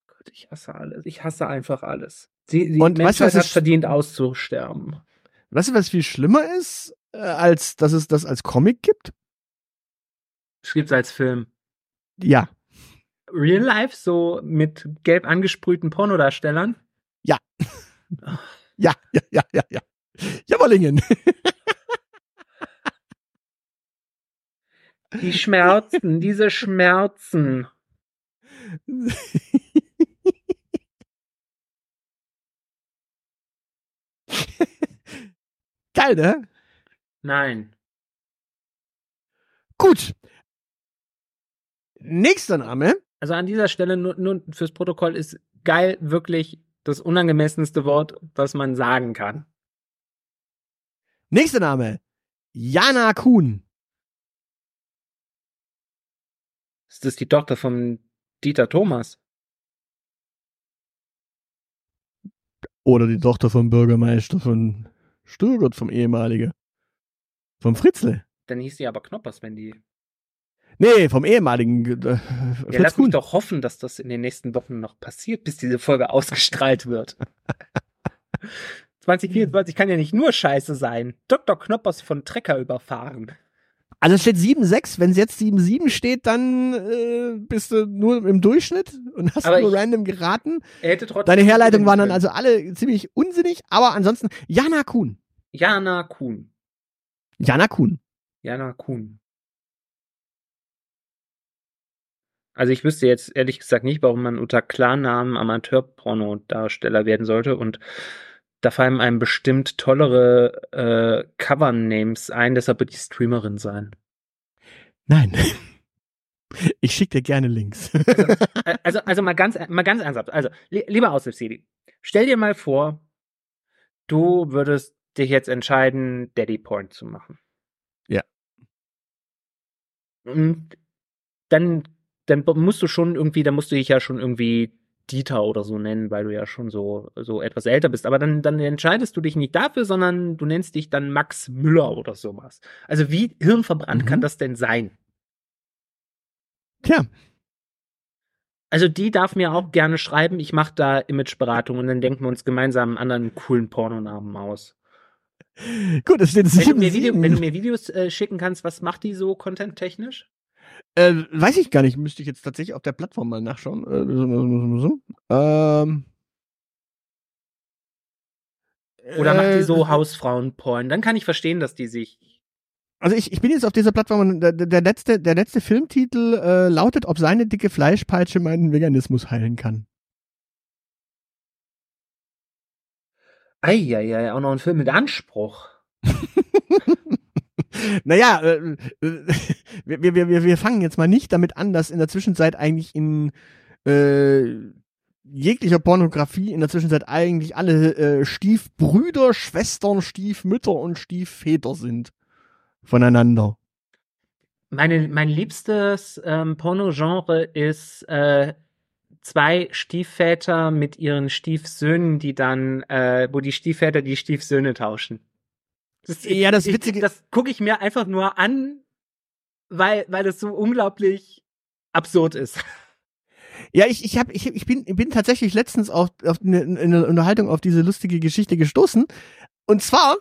Gott, ich hasse alles. Ich hasse einfach alles. Die, die
Und weißt du,
Menschheit
was
hat verdient auszusterben.
Weißt du, was viel schlimmer ist, äh, als dass es das als Comic gibt?
Es gibt's als Film.
Ja.
Real Life, so mit gelb angesprühten Pornodarstellern?
Ja, ja, ja, ja, ja. Jawollingen.
Die Schmerzen, diese Schmerzen.
Geil, ne?
Nein.
Gut. Nächster Name.
Also an dieser Stelle nur, nur fürs Protokoll ist geil wirklich das unangemessenste Wort, was man sagen kann.
Nächster Name. Jana Kuhn.
Ist das die Tochter von Dieter Thomas?
Oder die Tochter vom Bürgermeister von Stuttgart, vom ehemalige. Vom Fritzle.
Dann hieß sie aber Knoppers, wenn die.
Nee, vom ehemaligen. Äh,
Ja, lass mich doch hoffen, dass das in den nächsten Wochen noch passiert, bis diese Folge ausgestrahlt wird. 2024 kann ja nicht nur scheiße sein. Dr. Knoppers von Trecker überfahren.
Also es steht 7,6. Wenn es jetzt 7,7 steht, dann äh, bist du nur im Durchschnitt und hast
Aber
nur random geraten.
Er hätte trotzdem.
Deine Herleitungen waren dann also alle ziemlich unsinnig, aber ansonsten Jana Kuhn.
Jana Kuhn.
Jana Kuhn.
Jana Kuhn. Also ich wüsste jetzt ehrlich gesagt nicht, warum man unter Klarnamen Amateur-Porno-Darsteller werden sollte und da fallen einem bestimmt tollere äh, Cover-Names ein, deshalb wird die Streamerin sein.
Nein. Ich schicke dir gerne Links.
Äh, Also, also mal ganz, mal ganz ernsthaft. Also, li lieber Aushilfsjedi, stell dir mal vor, du würdest dich jetzt entscheiden, Daddy Porn zu machen.
Ja.
Und dann, dann musst du schon irgendwie, dann musst du dich ja schon irgendwie Dieter oder so nennen, weil du ja schon so, so etwas älter bist. Aber dann, dann entscheidest du dich nicht dafür, sondern du nennst dich dann Max Müller oder sowas. Also wie hirnverbrannt
Mhm.
kann das denn sein?
Tja,
Also die darf mir auch gerne schreiben. Ich mache da Imageberatung und dann denken wir uns gemeinsam einen anderen coolen Pornonamen aus.
gut, es steht
Wenn du mir,
7,7.
Video, wenn du mir Videos äh, schicken kannst, was macht die so content-technisch?
Äh, weiß ich gar nicht, müsste ich jetzt tatsächlich auf der Plattform mal nachschauen. Äh. Ähm,
Oder macht die
äh,
so Hausfrauen-Porn? Dann kann ich verstehen, dass die sich.
Also ich, ich bin jetzt auf dieser Plattform und der, der, letzte, der letzte Filmtitel äh, lautet, ob seine dicke Fleischpeitsche meinen Veganismus heilen kann.
Eieiei, auch noch ein Film mit Anspruch.
naja, äh, äh, wir, wir, wir, wir fangen jetzt mal nicht damit an, dass in der Zwischenzeit eigentlich in äh, jeglicher Pornografie in der Zwischenzeit eigentlich alle äh, Stiefbrüder, Schwestern, Stiefmütter und Stiefväter sind voneinander.
Meine, mein liebstes ähm, Pornogenre ist äh, zwei Stiefväter mit ihren Stiefsöhnen, die dann, äh, wo die Stiefväter die Stiefsöhne tauschen. Das,
Ja, das
ich,
Witzige-
Das gucke ich mir einfach nur an, weil, weil das so unglaublich absurd ist.
Ja, ich, ich, hab, ich, ich, bin, ich bin tatsächlich letztens auf, auf eine, eine Unterhaltung auf diese lustige Geschichte gestoßen. Und zwar,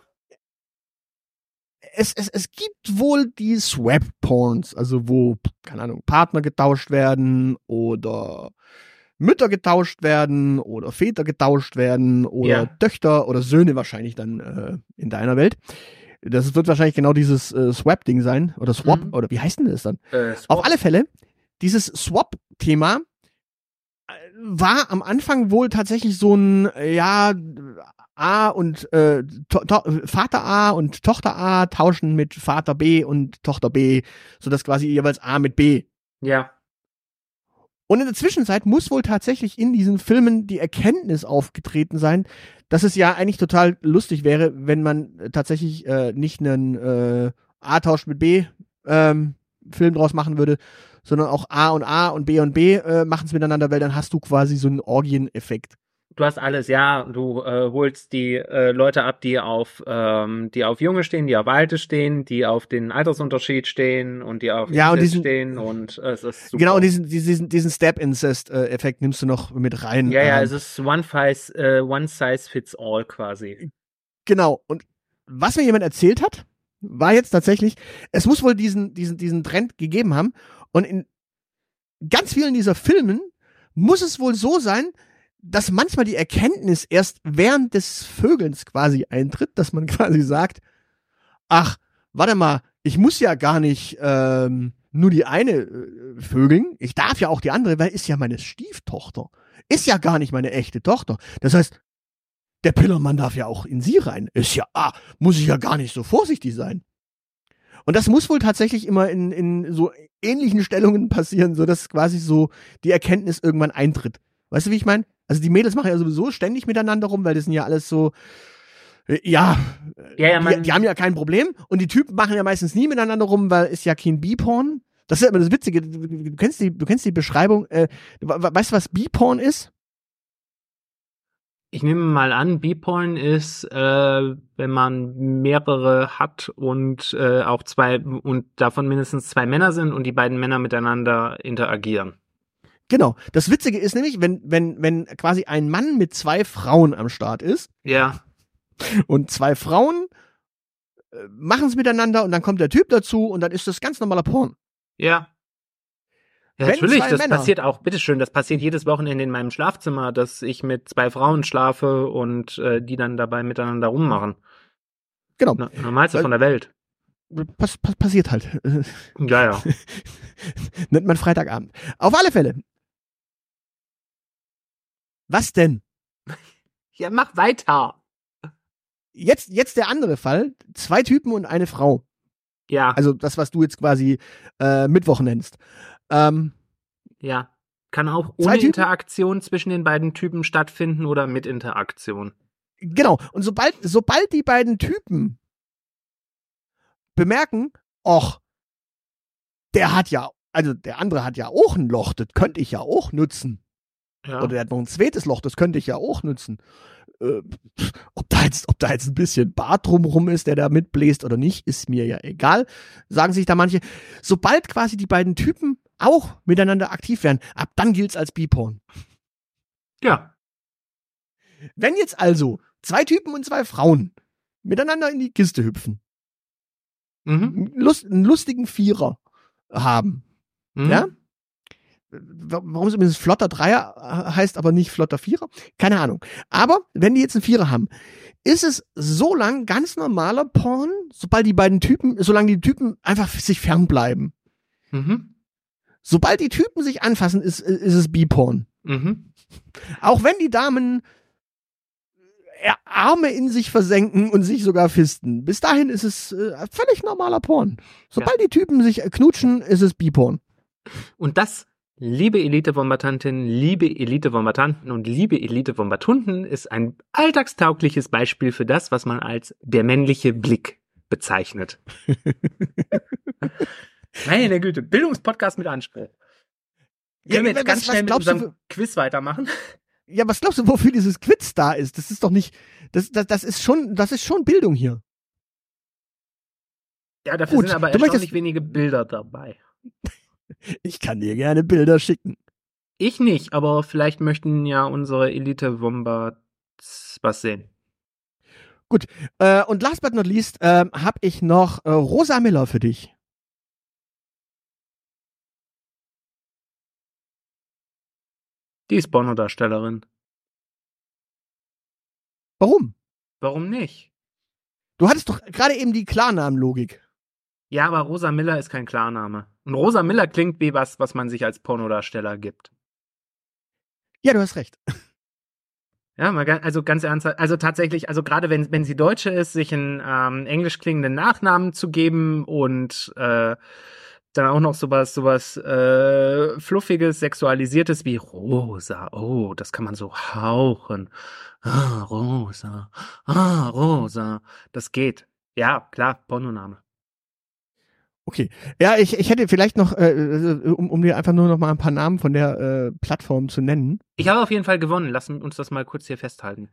es, es, es gibt wohl die Swap-Porns, also wo, keine Ahnung, Partner getauscht werden oder Mütter getauscht werden oder Väter getauscht werden oder
Ja.
Töchter oder Söhne wahrscheinlich dann äh, in deiner Welt. Das wird wahrscheinlich genau dieses äh, Swap-Ding sein oder Swap
Mhm.
oder wie heißt denn das dann?
Äh,
Auf alle Fälle, dieses Swap-Thema äh, war am Anfang wohl tatsächlich so ein, ja, A und äh, Vater A und Tochter A tauschen mit Vater B und Tochter B, sodass quasi jeweils A mit B.
ja.
Und in der Zwischenzeit muss wohl tatsächlich in diesen Filmen die Erkenntnis aufgetreten sein, dass es ja eigentlich total lustig wäre, wenn man äh, tatsächlich äh, nicht einen äh, A-Tausch mit B ähm, Film draus machen würde, sondern auch A und A und B und B äh, machen es miteinander, weil dann hast du quasi so einen Orgieneffekt.
Du hast alles, ja. Du äh, holst die äh, Leute ab, die auf, ähm, die auf Junge stehen, die auf Alte stehen, die auf den Altersunterschied stehen und die auf
Ja, und
Incest
diesen-
stehen und äh, es ist super.
Genau, und diesen, diesen, diesen Step-Incest-Effekt nimmst du noch mit rein.
ja, ja,
Ähm,
es ist one size, äh, one size fits all quasi.
Genau. Und was mir jemand erzählt hat, war jetzt tatsächlich, es muss wohl diesen, diesen, diesen Trend gegeben haben. Und in ganz vielen dieser Filmen muss es wohl so sein, dass manchmal die Erkenntnis erst während des Vögelns quasi eintritt, dass man quasi sagt, ach, warte mal, ich muss ja gar nicht ähm, nur die eine äh, vögeln, ich darf ja auch die andere, weil ist ja meine Stieftochter. Ist ja gar nicht meine echte Tochter. Das heißt, der Pillermann darf ja auch in sie rein. Ist ja, ah, muss ich ja gar nicht so vorsichtig sein. Und das muss wohl tatsächlich immer in, in so ähnlichen Stellungen passieren, so dass quasi so die Erkenntnis irgendwann eintritt. Weißt du, wie ich meine? Also die Mädels machen ja sowieso ständig miteinander rum, weil das sind ja alles so, äh, ja,
Ja, ja,
die, die haben ja kein Problem. Und die Typen machen ja meistens nie miteinander rum, weil ist ja kein B-Porn. Das ist ja immer das Witzige. Du, kennst die, du kennst die Beschreibung. Äh, we- we- weißt du, was B-Porn ist?
Ich nehme mal an, B-Porn ist, äh, wenn man mehrere hat und äh, auch zwei und davon mindestens zwei Männer sind und die beiden Männer miteinander interagieren.
Genau. Das Witzige ist nämlich, wenn, wenn, wenn quasi ein Mann mit zwei Frauen am Start ist
Ja.
und zwei Frauen äh, machen es miteinander und dann kommt der Typ dazu und dann ist das ganz normaler Porn.
Ja. Ja, natürlich, das
Männer-
passiert auch, bitteschön, das passiert jedes Wochenende in meinem Schlafzimmer, dass ich mit zwei Frauen schlafe und äh, die dann dabei miteinander rummachen.
Genau.
Na, normalste
Weil-
von der Welt.
Pass, pass, passiert halt.
Ja, ja.
Nennt man Freitagabend. Auf alle Fälle. Was denn?
Ja, mach weiter.
Jetzt, jetzt der andere Fall. Zwei Typen und eine Frau.
Ja,
Also das, was du jetzt quasi äh, Mittwoch nennst. Ähm,
ja. Kann auch ohne? Interaktion zwischen den beiden Typen stattfinden oder mit Interaktion.
genau. Und sobald, sobald die beiden Typen bemerken, och, der hat ja, also der andere hat ja auch ein Loch, das könnte ich ja auch nutzen.
Ja.
Oder der hat noch ein zweites Loch, das könnte ich ja auch nutzen. Äh, ob, da jetzt, ob da jetzt ein bisschen Bart drumrum ist, der da mitbläst oder nicht, ist mir ja egal, sagen sich da manche. Sobald quasi die beiden Typen auch miteinander aktiv werden, ab dann gilt's als B-Porn.
ja.
Wenn jetzt also zwei Typen und zwei Frauen miteinander in die Kiste hüpfen,
Mhm.
einen Lust, einen lustigen Vierer haben,
Mhm.
ja? Wa- Warum es übrigens flotter Dreier äh, heißt, aber nicht flotter Vierer? Keine Ahnung. Aber wenn die jetzt einen Vierer haben, ist es so lang ganz normaler Porn, sobald die beiden Typen, solange die Typen einfach sich fernbleiben.
Mhm.
Sobald die Typen sich anfassen, ist, ist es B-Porn.
Mhm.
Auch wenn die Damen äh, Arme in sich versenken und sich sogar fisten. Bis dahin ist es äh, völlig normaler Porn. Sobald die Typen sich äh, knutschen, ist es B-Porn.
Und das, liebe Elite-Bombardantinnen, liebe Elite-Bombardanten und liebe Elite-Bombardunden, ist ein alltagstaugliches Beispiel für das, was man als der männliche Blick bezeichnet. Meine Güte, Bildungspodcast mit Anspruch. Können wir
Ja,
jetzt ganz
was-
schnell mit
glaubst du
unserem Quiz weitermachen?
Ja, was glaubst du, wofür dieses Quiz da ist? Das ist doch nicht, das, das, das ist schon, das ist schon Bildung hier.
Ja, dafür
Gut,
sind aber
du möchtest-
erstaunlich wenige Bilder dabei.
Ich kann dir gerne Bilder schicken.
Ich nicht, aber vielleicht möchten ja unsere Elite-Wombats was sehen.
Äh, und last but not least ähm, habe ich noch äh, Rosa Miller für dich.
Die ist Pornodarstellerin.
Warum?
Warum nicht?
Du hattest doch gerade eben die Klarnamenlogik.
Ja, aber Rosa Miller ist kein Klarname. Und Rosa Miller klingt wie was, was man sich als Pornodarsteller gibt.
Ja, du hast recht.
Ja, mal, also ganz ernsthaft, also tatsächlich, also gerade wenn, wenn sie Deutsche ist, sich einen ähm, englisch klingenden Nachnamen zu geben und äh, dann auch noch sowas, sowas äh, fluffiges, sexualisiertes wie Rosa. Oh, das kann man so hauchen. Ah, Rosa. Ah, Rosa. Das geht. Ja, klar, Pornoname.
Okay. Ja, ich, ich hätte vielleicht noch, äh, äh, um, um dir einfach nur noch mal ein paar Namen von der äh, Plattform zu nennen.
Ich habe auf jeden Fall gewonnen. Lass uns das mal kurz hier festhalten.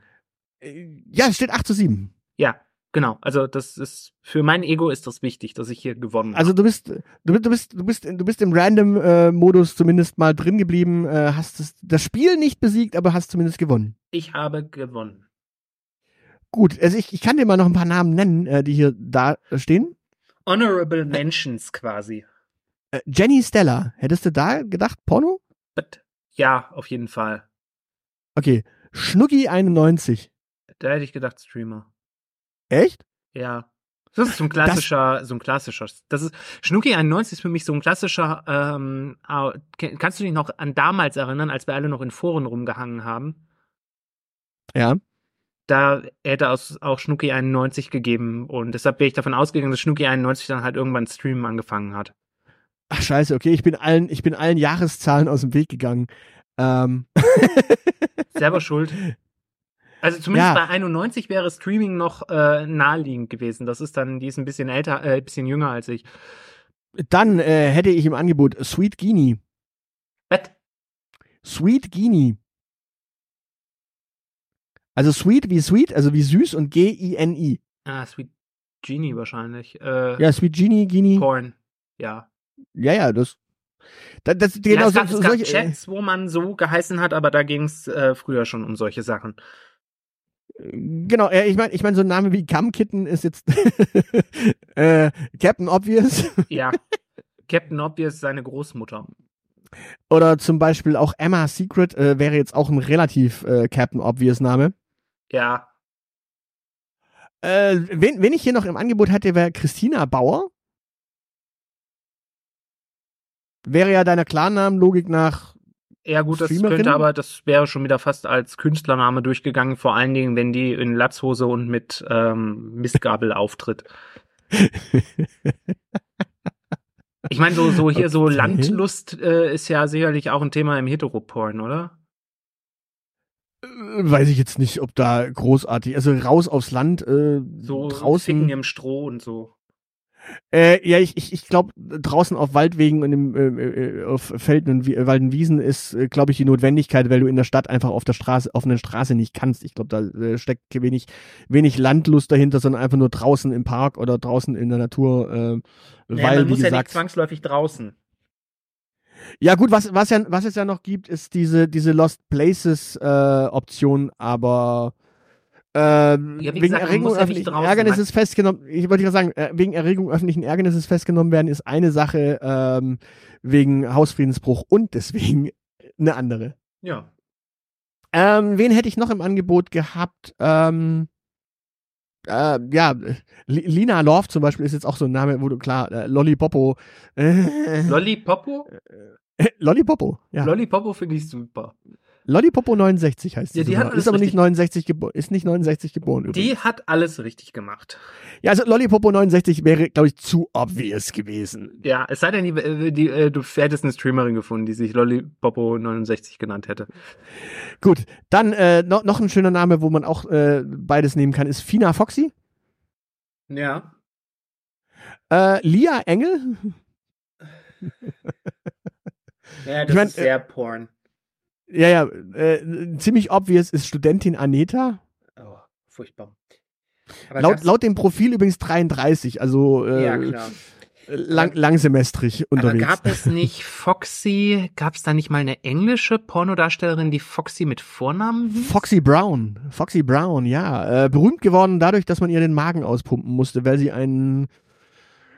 Äh, ja, es steht 8 zu 7.
Ja, genau. Also das ist für mein Ego ist das wichtig, dass ich hier gewonnen habe.
Also du bist, du, bist- du bist, du bist, du bist im Random-Modus zumindest mal drin geblieben, äh, hast das, das Spiel nicht besiegt, aber hast zumindest gewonnen.
ich habe gewonnen.
Gut, also ich, ich kann dir mal noch ein paar Namen nennen, äh, die hier da stehen.
Honorable Mentions quasi.
Äh, Jenny Stella, hättest du da gedacht, Porno?
Ja, auf jeden Fall.
Okay. Schnucki 91.
Da hätte ich gedacht Streamer.
Echt?
Ja. Das ist so ein klassischer, so ein klassischer. Das ist Schnucki 91 ist für mich so ein klassischer. Ähm, kannst du dich noch an damals erinnern, als wir alle noch in Foren rumgehangen haben?
Ja.
Da hätte es auch Schnucki 91 gegeben und deshalb bin ich davon ausgegangen, dass Schnucki 91 dann halt irgendwann Streamen angefangen hat.
Ach scheiße, okay, ich bin allen, ich bin allen Jahreszahlen aus dem Weg gegangen. Ähm,
Selber schuld. Also zumindest
Ja.
bei 91 wäre Streaming noch äh, naheliegend gewesen. Das ist dann, die ist ein bisschen älter, äh, ein bisschen jünger als ich.
dann äh, hätte ich im Angebot Sweet Genie.
Was?
Sweet Genie. Also Sweet wie Sweet, also wie süß und G-I-N-I.
Ah, Sweet Genie wahrscheinlich. Äh,
Ja, Sweet Genie, Genie.
Porn. Ja.
Ja, ja, das. Das, das
ja
genau
es gab,
so,
es gab
solche, äh,
Chats, wo man so geheißen hat, aber da ging es äh, früher schon um solche Sachen.
Genau, äh, ich meine, ich mein, so ein Name wie Gumkitten ist jetzt äh, Captain Obvious
Ja. Captain Obvious, seine Großmutter.
oder zum Beispiel auch Emma Secret äh, wäre jetzt auch ein relativ äh, Captain Obvious Name.
Ja.
Äh, wen, wen ich hier noch im Angebot hatte, wäre Christina Bauer. Wäre ja deiner Klarnamenlogik nach.
Ja, gut, das könnte aber, das wäre schon wieder fast als Künstlername durchgegangen, vor allen Dingen, wenn die in Latzhose und mit ähm, Mistgabel auftritt. Ich meine, so, so hier so
Okay.
Landlust äh, ist ja sicherlich auch ein Thema im Heteroporn, oder?
Äh, weiß ich jetzt nicht, ob da großartig. Also raus aufs Land, äh,
So
draußen.
Im Stroh und so.
Äh, ja, ich, ich, ich glaube, draußen auf Waldwegen und im, äh, äh, auf Felden und Wie- Wald und Wiesen ist, äh, glaube ich, die Notwendigkeit, weil du in der Stadt einfach auf der Straße, auf einer Straße nicht kannst. Ich glaube, da äh, steckt wenig, wenig Landlust dahinter, sondern einfach nur draußen im Park oder draußen in der Natur. Äh,
Naja,
weil,
man muss ja nicht zwangsläufig draußen.
Ja gut, was, was, ja, was es ja noch gibt, ist diese, diese Lost Places äh, Option, aber ähm,
Ja,
wegen
gesagt,
Erregung
ja
öffentlichen Ärgernisses festgenommen, ich wollte gerade sagen, äh, wegen Erregung öffentlichen Ärgernisses festgenommen werden, ist eine Sache ähm, wegen Hausfriedensbruch und deswegen eine andere.
Ja.
Ähm, wen hätte ich noch im Angebot gehabt? Ähm, äh, ja, Li- Lina Love zum Beispiel ist jetzt auch so ein Name, wo du klar, äh, Lollipopo. Äh,
Lollipopo?
Lollipopo, ja.
Lollipopo finde ich super.
Lollipopo 69 heißt sie.
Ja, die
sogar.
hat alles
ist aber nicht
richtig-
69 geboren, ist nicht 69 geboren übrigens.
Die hat alles richtig gemacht.
Ja, also Lollipopo 69 wäre, glaube ich, zu obvious gewesen.
Ja, es sei denn, die, äh, die, äh, du hättest eine Streamerin gefunden, die sich Lollipopo 69 genannt hätte.
Gut, dann äh, noch, noch ein schöner Name, wo man auch äh, beides nehmen kann, ist Fina Foxy.
Ja.
Äh, Lia Engel.
Ja,
das Ich mein, ist
sehr porn.
Ja, ja, äh, ziemlich obvious ist Studentin Aneta.
Oh, furchtbar. Aber
Laut, laut dem Profil übrigens 33, also äh,
Ja, klar.
lang, langsemestrig
Aber
unterwegs.
gab es nicht Foxy, gab es da nicht mal eine englische Pornodarstellerin, die Foxy mit Vornamen hieß?
Foxy Brown. Foxy Brown, ja. Äh, berühmt geworden dadurch, dass man ihr den Magen auspumpen musste, weil sie einen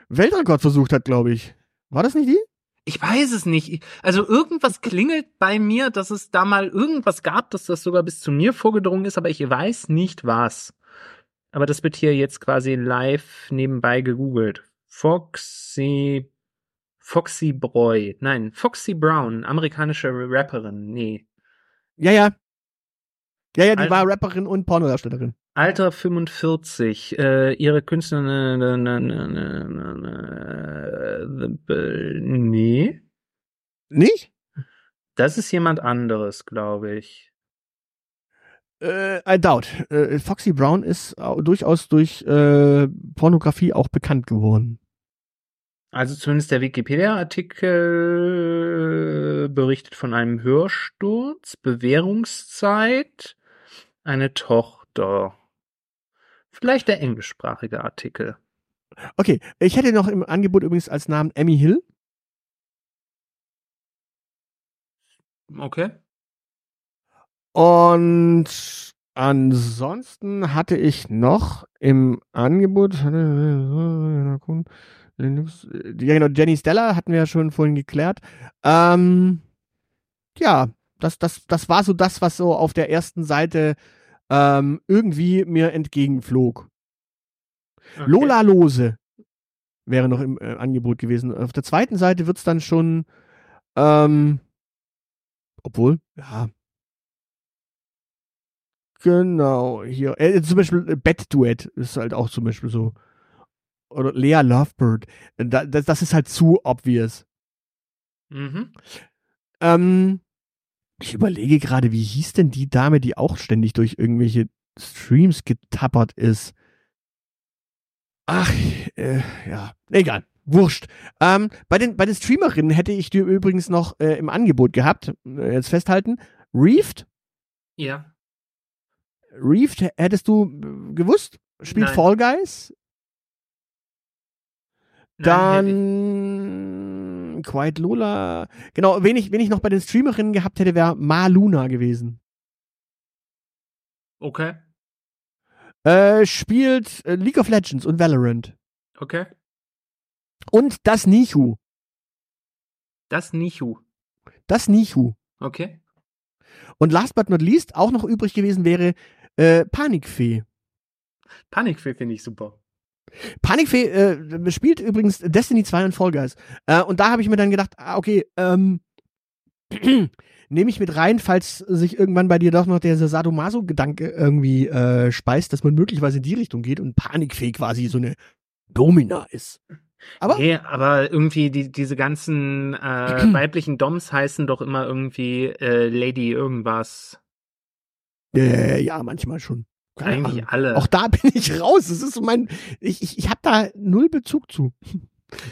Weltrekord versucht hat, glaube ich. War das nicht die?
Ich weiß es nicht. Also irgendwas klingelt bei mir, dass es da mal irgendwas gab, dass das sogar bis zu mir vorgedrungen ist, aber ich weiß nicht was. Aber das wird hier jetzt quasi live nebenbei gegoogelt. Foxy, Foxy Broy. Nein, Foxy Brown, amerikanische Rapperin. Nee.
Ja, ja. Ja, ja, die
Alter.
war Rapperin und Pornodarstellerin.
Alter 45, äh, ihre Künstlerin, äh, ne, ne, ne, ne, äh, nee,
Nicht?
das ist jemand anderes, glaube ich.
Äh, I doubt. Äh, Foxy Brown ist au- durchaus durch äh, Pornografie auch bekannt geworden.
Also zumindest der Wikipedia-Artikel berichtet von einem Hörsturz, Bewährungszeit, eine Tochter. Vielleicht der englischsprachige Artikel.
Okay, ich hätte noch im Angebot übrigens als Namen Emmy Hill.
Okay.
Und ansonsten hatte ich noch im Angebot, ja genau, Jenny Stella hatten wir ja schon vorhin geklärt. Ähm, ja, das, das, das war so das, was so auf der ersten Seite ähm, irgendwie mir entgegenflog.
okay.
Lola Lose wäre noch im äh, Angebot gewesen. Auf der zweiten Seite wird's dann schon, ähm, obwohl, ja. Genau, hier. Äh, zum Beispiel äh, Bettduett ist halt auch zum Beispiel so. Oder Lea Lovebird. Äh, Da, das, das ist halt zu obvious.
Mhm.
Ähm, ich überlege gerade, wie hieß denn die Dame, die auch ständig durch irgendwelche Streams getappert ist? Ach, äh, ja, egal. Wurscht. Ähm, bei, den, bei den Streamerinnen hätte ich dir übrigens noch äh, im Angebot gehabt, äh, jetzt festhalten, Reefed,
Ja.
Reef hättest du äh, gewusst? Spielt
Nein.
Fall Guys?
Nein,
Dann Quiet Lola. Genau, wen ich, wen ich noch bei den Streamerinnen gehabt hätte, wäre Ma Luna gewesen.
Okay,
Äh, spielt äh, League of Legends und Valorant.
okay.
Und das Nichu.
Das Nichu.
Das Nichu.
Okay.
Und last but not least, auch noch übrig gewesen wäre äh, Panikfee.
Panikfee finde ich super.
Panikfee äh, spielt übrigens Destiny 2 und Fall Guys. Äh, und da habe ich mir dann gedacht, ah, okay, ähm, nehme ich mit rein, falls sich irgendwann bei dir doch noch der Sadomaso-Gedanke irgendwie äh, speist, dass man möglicherweise in die Richtung geht und Panikfee quasi so eine Domina ist. Aber
Nee, aber irgendwie die, diese ganzen äh, weiblichen Doms heißen doch immer irgendwie äh, Lady irgendwas.
äh, ja, manchmal schon. Keine
Eigentlich
Ahnung.
alle.
Auch da bin ich raus. Das ist so mein, ich, ich, ich habe da null Bezug zu.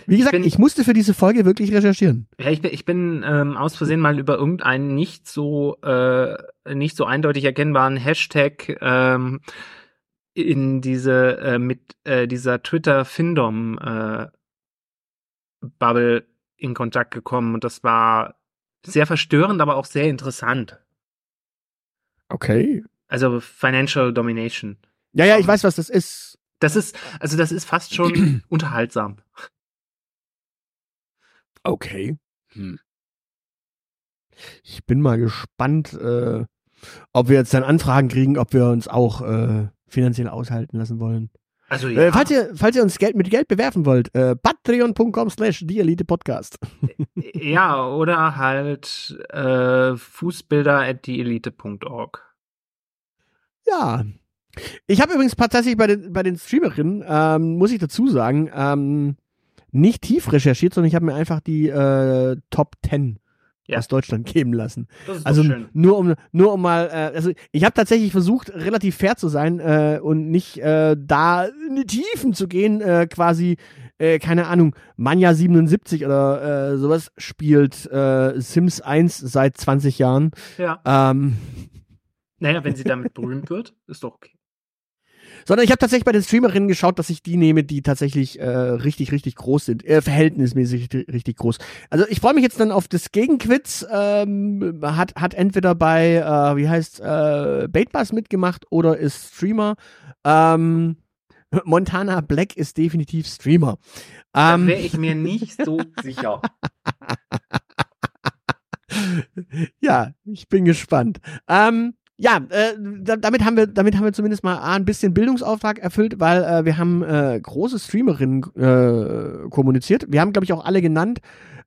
Wie gesagt,
bin-
ich musste für diese Folge wirklich recherchieren.
Ja, ich bin, ich bin ähm, aus Versehen mal über irgendeinen nicht so äh, nicht so eindeutig erkennbaren Hashtag ähm, in diese äh, mit äh, dieser Twitter Findom äh, Bubble in Kontakt gekommen und das war sehr verstörend, aber auch sehr interessant.
Okay.
Also Financial Domination.
Ja, ja, ich weiß, was das ist.
Das ist also das ist fast schon unterhaltsam.
Okay. Hm. Ich bin mal gespannt, äh, ob wir jetzt dann Anfragen kriegen, ob wir uns auch äh, finanziell aushalten lassen wollen.
Also ja,
Äh, falls, ihr, falls ihr uns Geld mit Geld bewerfen wollt, äh, patreon.com slash Elite Podcast.
ja oder halt äh, Fußbilder at dieelite.org.
Ja. Ich habe übrigens tatsächlich bei den, bei den Streamerinnen, ähm, muss ich dazu sagen, ähm, nicht tief recherchiert, sondern ich habe mir einfach die äh, Top 10
Ja.
aus Deutschland geben lassen. Also nur um nur um mal, äh, also ich habe tatsächlich versucht, relativ fair zu sein äh, und nicht äh, da in die Tiefen zu gehen, äh, quasi, äh, keine Ahnung, Manja 77 oder äh, sowas spielt äh, Sims 1 seit 20 Jahren.
Ja.
Ähm,
Naja, wenn sie damit berühmt wird, ist doch okay.
sondern ich habe tatsächlich bei den Streamerinnen geschaut, dass ich die nehme, die tatsächlich äh, richtig, richtig groß sind, äh, verhältnismäßig richtig, groß. Also ich freue mich jetzt dann auf das Gegenquiz. Ähm, hat hat entweder bei äh, wie heißt äh, Baitbus mitgemacht oder ist Streamer. Ähm, Montana Black ist definitiv Streamer.
Da
Ähm,
wäre ich mir nicht so sicher.
ja, ich bin gespannt. Ähm, ja, äh, da, damit haben wir, damit haben wir zumindest mal ein bisschen Bildungsauftrag erfüllt, weil äh, wir haben äh, große Streamerinnen äh, kommuniziert. Wir haben, glaube ich, auch alle genannt.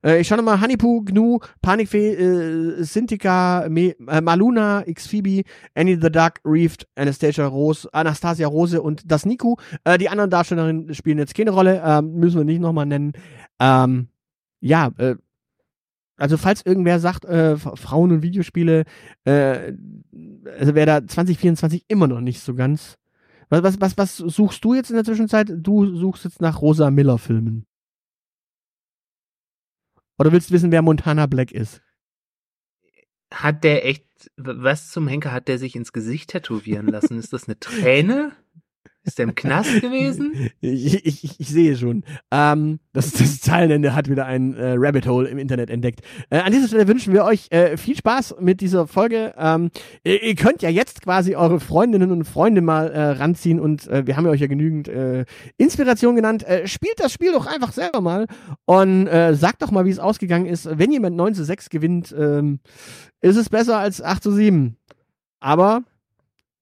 Äh, ich schaue nochmal Hanipu, Gnu, Panikfee, äh, Sintika, Me, äh, Maluna, Xphoebe, Annie the Duck, Reefed, Anastasia Rose, Anastasia Rose und das Niku. Äh, die anderen Darstellerinnen spielen jetzt keine Rolle, ähm, müssen wir nicht nochmal nennen. Ähm, ja, äh, also falls irgendwer sagt, äh, Frauen und Videospiele, äh, also wäre da 2024 immer noch nicht so ganz. Was, was, was, was suchst du jetzt in der Zwischenzeit? Du suchst jetzt nach Rosa Miller Filmen. Oder willst du wissen, wer Montana Black ist?
Hat der echt, was zum Henker hat der sich ins Gesicht tätowieren lassen? Ist das eine Träne? Ist der im Knast gewesen?
Ich, ich, ich, sehe schon. Ähm, das, das Zeilenende hat wieder ein äh, Rabbit Hole im Internet entdeckt. Äh, an dieser Stelle wünschen wir euch äh, viel Spaß mit dieser Folge. Ähm, ihr, ihr könnt ja jetzt quasi eure Freundinnen und Freunde mal äh, ranziehen und äh, wir haben ja euch ja genügend äh, Inspiration genannt. Spielt das Spiel doch einfach selber mal und sagt doch mal, wie es ausgegangen ist. Wenn jemand 9 zu 6 gewinnt, ähm, ist es besser als 8 zu 7. Aber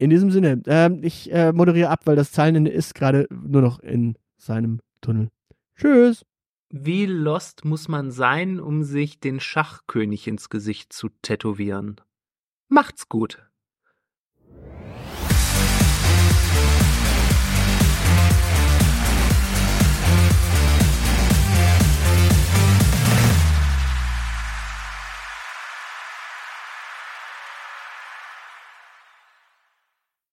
in diesem Sinne, ähm, ich äh, moderiere ab, weil das Zahlenende ist gerade nur noch in seinem Tunnel. Tschüss.
Wie lost muss man sein, um sich den Schachkönig ins Gesicht zu tätowieren? Macht's gut.